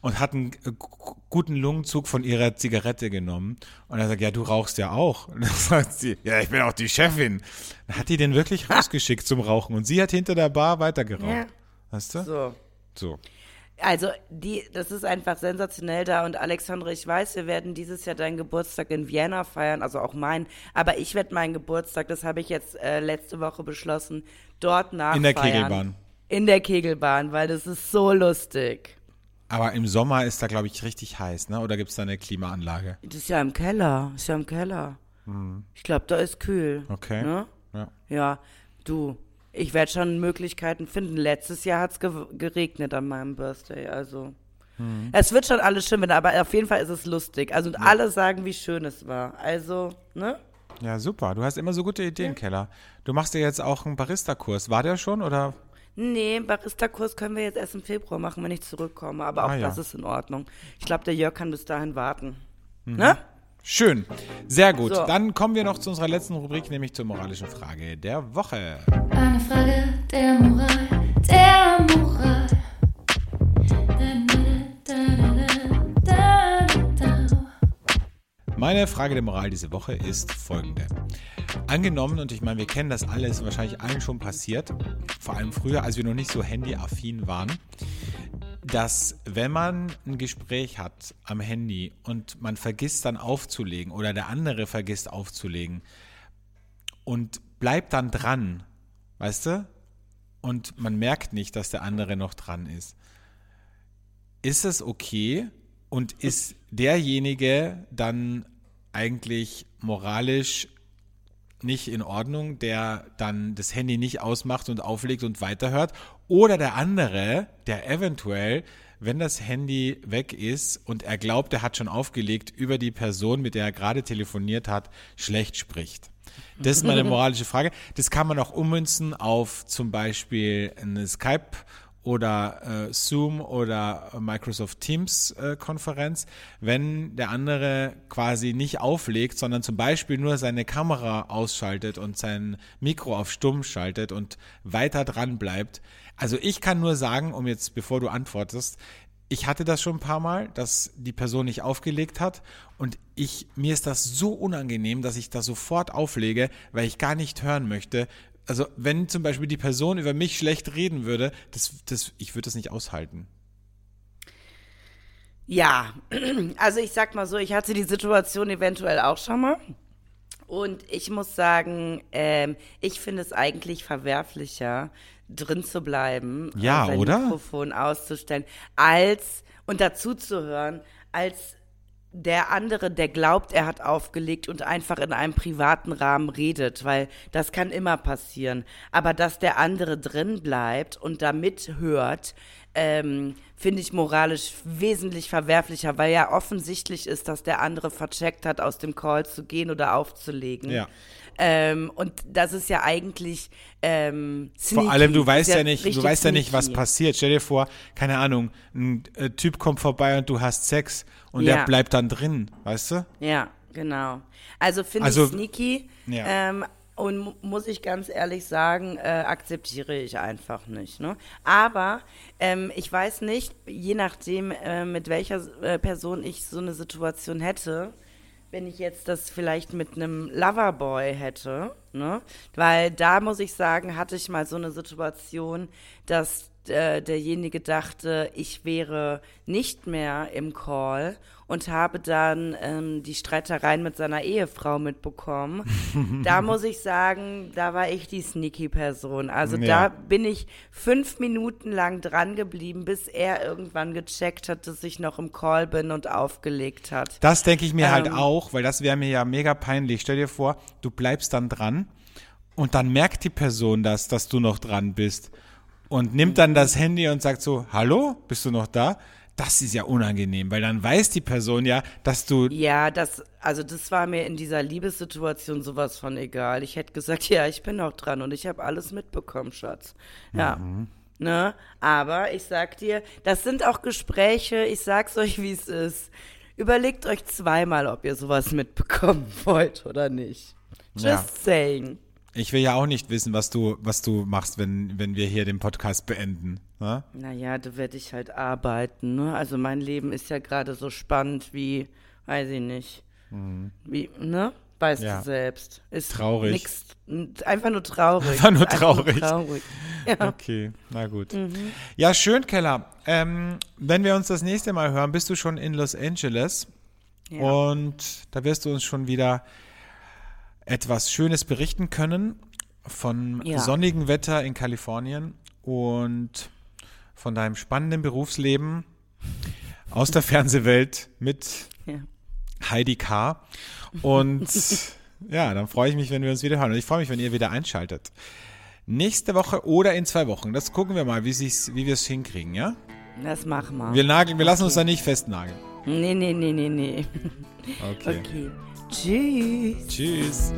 Und hat einen gu- guten Lungenzug von ihrer Zigarette genommen. Und er sagt, ja, du rauchst ja auch. Und dann sagt sie, ja, ich bin auch die Chefin. Dann hat die den wirklich rausgeschickt zum Rauchen. Und sie hat hinter der Bar weitergeraucht. Ja. Weißt du? so. So. Also, die, das ist einfach sensationell da. Und Alexandre, ich weiß, wir werden dieses Jahr deinen Geburtstag in Vienna feiern, also auch meinen. Aber ich werde meinen Geburtstag, das habe ich jetzt äh, letzte Woche beschlossen, dort nachfeiern. In der Kegelbahn. In der Kegelbahn, weil das ist so lustig. Aber im Sommer ist da, glaube ich, richtig heiß, ne? Oder gibt es da eine Klimaanlage? Das ist ja im Keller, ist ja im Keller. Ich glaube, da ist kühl. Mhm. Okay. Ne? Ja. Ja, du, ich werde schon Möglichkeiten finden. Letztes Jahr hat es ge geregnet an meinem Birthday, also. Mhm. Es wird schon alles schön werden, aber auf jeden Fall ist es lustig. Also und alle sagen, wie schön es war. Also, ne? Ja, super. Du hast immer so gute Ideen, Keller. Du machst ja jetzt auch einen Barista-Kurs. War der schon oder? Nee, Barista-Kurs können wir jetzt erst im Februar machen, wenn ich zurückkomme. Aber auch Ah, ja. das ist in Ordnung. Ich glaube, der Jörg kann bis dahin warten. Mhm. Ne? Schön. Sehr gut. So. Dann kommen wir noch zu unserer letzten Rubrik, nämlich zur moralischen Frage der Woche. Eine Frage der Moral, der Moral. Meine Frage der Moral diese Woche ist folgende. Angenommen, und ich meine, wir kennen das alles, wahrscheinlich allen schon passiert, vor allem früher, als wir noch nicht so handyaffin waren, dass wenn man ein Gespräch hat am Handy und man vergisst dann aufzulegen oder der andere vergisst aufzulegen und bleibt dann dran, weißt du? Und man merkt nicht, dass der andere noch dran ist. Ist es okay und ist derjenige dann eigentlich moralisch nicht in Ordnung, der dann das Handy nicht ausmacht und auflegt und weiterhört? Oder der andere, der eventuell, wenn das Handy weg ist und er glaubt, er hat schon aufgelegt, über die Person, mit der er gerade telefoniert hat, schlecht spricht? Das ist meine moralische Frage. Das kann man auch ummünzen auf zum Beispiel eine Skype oder äh, Zoom oder Microsoft Teams äh, Konferenz, wenn der andere quasi nicht auflegt, sondern zum Beispiel nur seine Kamera ausschaltet und sein Mikro auf stumm schaltet und weiter dran bleibt. Also ich kann nur sagen, um jetzt, bevor du antwortest, ich hatte das schon ein paar Mal, dass die Person nicht aufgelegt hat und ich, mir ist das so unangenehm, dass ich das sofort auflege, weil ich gar nicht hören möchte. Also wenn zum Beispiel die Person über mich schlecht reden würde, das, das, ich würde das nicht aushalten. Ja, also ich sag mal so, ich hatte die Situation eventuell auch schon mal. Und ich muss sagen, ähm, ich finde es eigentlich verwerflicher, drin zu bleiben, Ja, und sein oder? Mikrofon auszustellen, als und dazu zu hören, als der andere, der glaubt, er hat aufgelegt und einfach in einem privaten Rahmen redet, weil das kann immer passieren. Aber dass der andere drin bleibt und da mithört, ähm, finde ich moralisch wesentlich verwerflicher, weil ja offensichtlich ist, dass der andere vercheckt hat, aus dem Call zu gehen oder aufzulegen. Ja. Ähm, und das ist ja eigentlich ähm, sneaky. Vor allem, du weißt ja, nicht, du weißt ja nicht, was sneaky. passiert. Stell dir vor, keine Ahnung, ein äh, Typ kommt vorbei und du hast Sex und Ja. der bleibt dann drin, weißt du? Ja, genau. Also finde Also- ich sneaky. Ja. Ähm, und mu- muss ich ganz ehrlich sagen, äh, akzeptiere ich einfach nicht. Ne? Aber ähm, ich weiß nicht, je nachdem, äh, mit welcher äh, Person ich so eine Situation hätte, wenn ich jetzt das vielleicht mit einem Loverboy hätte, ne? Weil da muss ich sagen, hatte ich mal so eine Situation, dass äh, derjenige dachte, ich wäre nicht mehr im Call und habe dann ähm, die Streitereien mit seiner Ehefrau mitbekommen. da muss ich sagen, da war ich die sneaky Person. Also Ja. da bin ich fünf Minuten lang dran geblieben, bis er irgendwann gecheckt hat, dass ich noch im Call bin und aufgelegt hat. Das denke ich mir halt Ähm. auch, weil das wäre mir ja mega peinlich. Stell dir vor, du bleibst dann dran und dann merkt die Person das, dass du noch dran bist und nimmt dann das Handy und sagt so, hallo, bist du noch da? Das ist ja unangenehm, weil dann weiß die Person ja, dass du Ja, das, also das war mir in dieser Liebessituation sowas von egal. Ich hätte gesagt, ja, ich bin noch dran und ich habe alles mitbekommen, Schatz. Ja. Ne? Aber ich sag dir, das sind auch Gespräche, ich sag's euch, wie es ist. Überlegt euch zweimal, ob ihr sowas mitbekommen wollt oder nicht. Just Ja. saying. Ich will ja auch nicht wissen, was du, was du machst, wenn, wenn wir hier den Podcast beenden. Ne? Naja, da werde ich halt arbeiten, ne? Also mein Leben ist ja gerade so spannend wie, weiß ich nicht. Wie, ne? Weißt Mhm. Ja. du selbst. Ist Traurig. Nix, einfach nur traurig. Einfach nur traurig. traurig. Ja. Okay, na gut. Mhm. Ja, schön, Keller. Ähm, wenn wir uns das nächste Mal hören, bist du schon in Los Angeles Ja. und da wirst du uns schon wieder etwas Schönes berichten können von Ja. sonnigem Wetter in Kalifornien und von deinem spannenden Berufsleben aus der Fernsehwelt mit Ja. Heidi K. Und ja, dann freue ich mich, wenn wir uns wieder hören. Und ich freue mich, wenn ihr wieder einschaltet. Nächste Woche oder in zwei Wochen. Das gucken wir mal, wie, wie wir es hinkriegen, ja? Das machen wir. Wir, nageln, wir lassen uns da nicht festnageln. Nee, nee, nee, nee, nee. Okay. Okay. Tschüss. Tschüss.